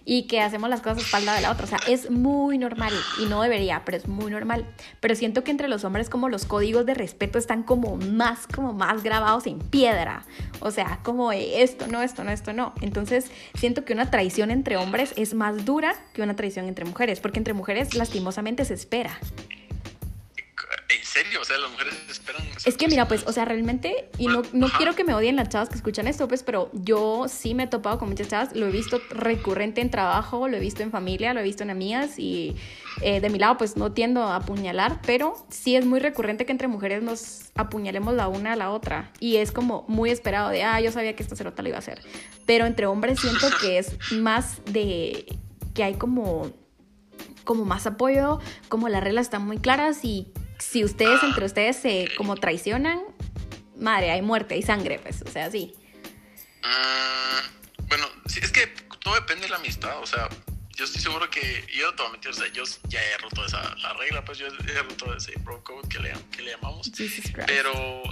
y que hacemos las cosas a espalda de la otra. O sea, es muy normal y no debería, pero es muy normal. Pero siento que entre los hombres como los códigos de respeto están como más, como más grabados en piedra. O sea, como esto, no, esto, no, esto, no. Entonces siento que una traición entre hombres es más dura que una traición entre mujeres, porque entre mujeres lastimosamente se espera. En serio, o sea, las mujeres esperan. Es que mira, pues, o sea, realmente, y no, no Ajá. quiero que me odien las chavas que escuchan esto, pues, pero yo sí me he topado con muchas chavas, lo he visto recurrente en trabajo, lo he visto en familia, lo he visto en amigas y eh, de mi lado, pues, no tiendo a apuñalar, pero sí es muy recurrente que entre mujeres nos apuñalemos la una a la otra y es como muy esperado de, ah, yo sabía que esta cerota lo iba a hacer, pero entre hombres siento [LAUGHS] que es más de que hay como como más apoyo, como las reglas están muy claras y si ustedes entre ustedes se como traicionan, madre, hay muerte, hay sangre, pues, o sea, sí. Ah, bueno, es que todo depende de la amistad, o sea, yo estoy seguro que yo no te voy a mentir, o sea, yo ya he roto esa la regla, pues yo he roto ese bro code que le, que le llamamos, pero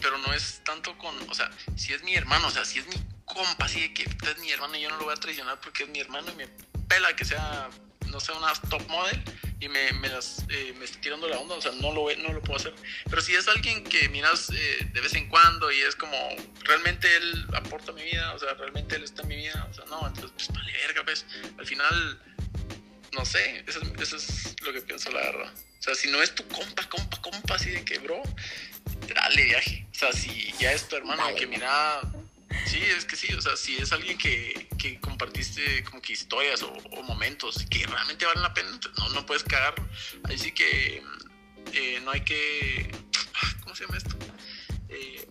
pero no es tanto con, o sea, si es mi hermano, o sea, si es mi compa, así de que usted es mi hermano y yo no lo voy a traicionar porque es mi hermano y me pela que sea, no sé, una top model y me, me las eh, me está tirando la onda, o sea, no lo, no lo puedo hacer. Pero si es alguien que miras eh, de vez en cuando y es como, realmente él aporta a mi vida, o sea, realmente él está en mi vida, o sea, no, entonces, pues, vale, verga, pues, al final, no sé, eso, es- eso es lo que pienso, la verdad. O sea, si no es tu compa, compa, compa, así de que, bro, dale viaje. O sea, si ya es tu hermano que mira, sí, es que sí, o sea, si es alguien que, que compartiste como que historias o, o momentos que realmente valen la pena, no, no puedes cagarlo. Ahí sí que eh, no hay que, ¿cómo se llama esto? Eh,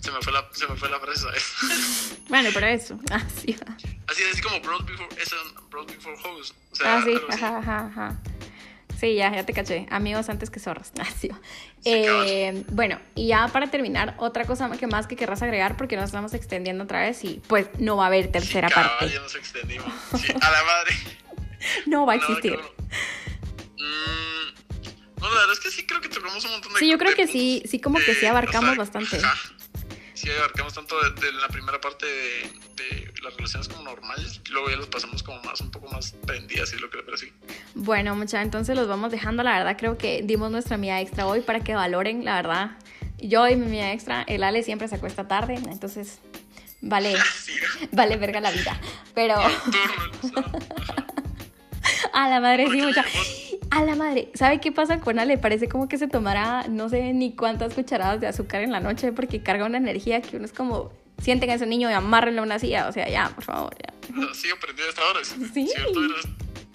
se me fue la, se me fue la frase, ¿sabes? [LAUGHS] Bueno, pero eso, [LAUGHS] así va. Así es como bros before, es un bros before hoes. O sea, Ah, sí, así. ajá, ajá, ajá. Sí, ya, ya te caché. Amigos antes que va. [LAUGHS] Sí, Eh, bueno, y ya para terminar, otra cosa que más que querrás agregar, porque nos estamos extendiendo otra vez y pues no va a haber tercera Sí, cabal, parte. ya nos extendimos. [LAUGHS] Sí, a la madre. [LAUGHS] No va a existir. Mm, no, la verdad es que sí creo que tocamos un montón de Sí, yo creo que sí, sí como que sí Eh, abarcamos bastante. ajá. Sí, abarcamos tanto de, de la primera parte de, de las relaciones como normales, luego ya los pasamos como más, un poco más prendidas, y lo que pero sí. Bueno, mucha, entonces los vamos dejando. La verdad, creo que dimos nuestra mía extra hoy para que valoren, la verdad. Yo y mi mía extra, el Ale siempre se acuesta tarde, entonces vale, [LAUGHS] Sí, vale verga la vida. Pero [LAUGHS] [LAUGHS] a la madre sí, mucha. A la madre, ¿sabe qué pasa con Ale? Parece como que se tomará no sé ni cuántas cucharadas de azúcar en la noche porque carga una energía que uno es como, sienten a ese niño y amárrenlo a una silla, o sea, ya, por favor, ya. Sigo prendido hasta ahora. Sí. ¿cierto?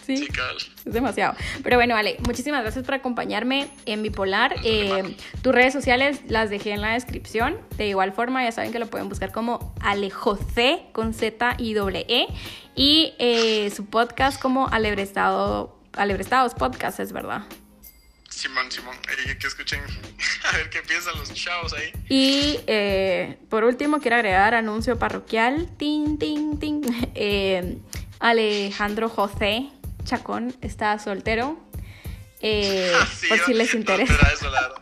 Sí. Sí, cabal. Es demasiado. Pero bueno, vale, muchísimas gracias por acompañarme en Bipolar. Eh, tus redes sociales las dejé en la descripción. De igual forma, ya saben que lo pueden buscar como Alejose con Z y doble E. Y eh, su podcast como Alebrestado, Alebrestados Podcast, es verdad. Simón, Simón, que escuchen [LAUGHS] a ver qué piensan los chavos ahí. Y eh, por último, quiero agregar anuncio parroquial. Tin, tin, tin. [LAUGHS] Eh, Alejandro José Chacón está soltero. Eh, [LAUGHS] Ah, sí, por si les interesa. eso, la.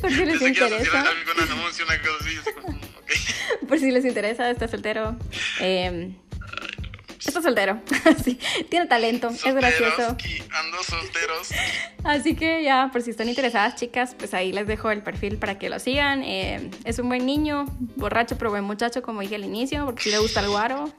Por si les interesa. algún anuncio, una cosa así. así como, ok. Por si les interesa, está soltero. Eh, está soltero. [LAUGHS] sí, tiene talento, es gracioso. Ando solteros. [LAUGHS] Así que ya, por si están interesadas, chicas, pues ahí les dejo el perfil para que lo sigan. Eh, es un buen niño, borracho, pero buen muchacho, como dije al inicio, porque sí le gusta el guaro.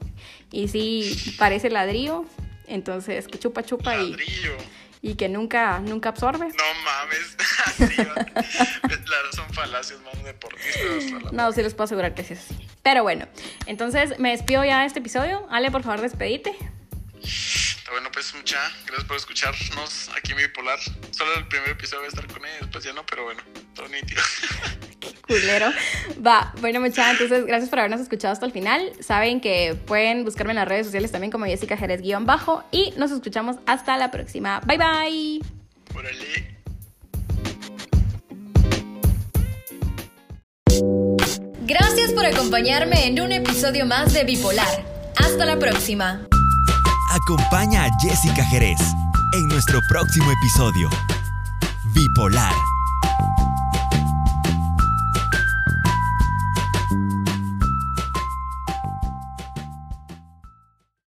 Y sí parece ladrillo. Entonces, que chupa, chupa y, Ladrillo. y que nunca, nunca absorbe. No mames. [LAUGHS] Claro, son falacias, man, deportistas. No, sí les puedo asegurar que sí es así. Pero bueno, entonces me despido ya de este episodio. Ale, por favor, despedite. Bueno, pues mucha gracias por escucharnos aquí en Bipolar. Solo el primer episodio voy a estar con ellos, pues ya no, pero bueno, todo nítido. [LAUGHS] Qué culero. Va, bueno, muchachos, entonces gracias por habernos escuchado hasta el final. Saben que pueden buscarme en las redes sociales también como Jessica Jerez guion bajo y nos escuchamos hasta la próxima. Bye bye. Órale. Gracias por acompañarme en un episodio más de Bipolar. Hasta la próxima. Acompaña a Jessica Jerez en nuestro próximo episodio. Bipolar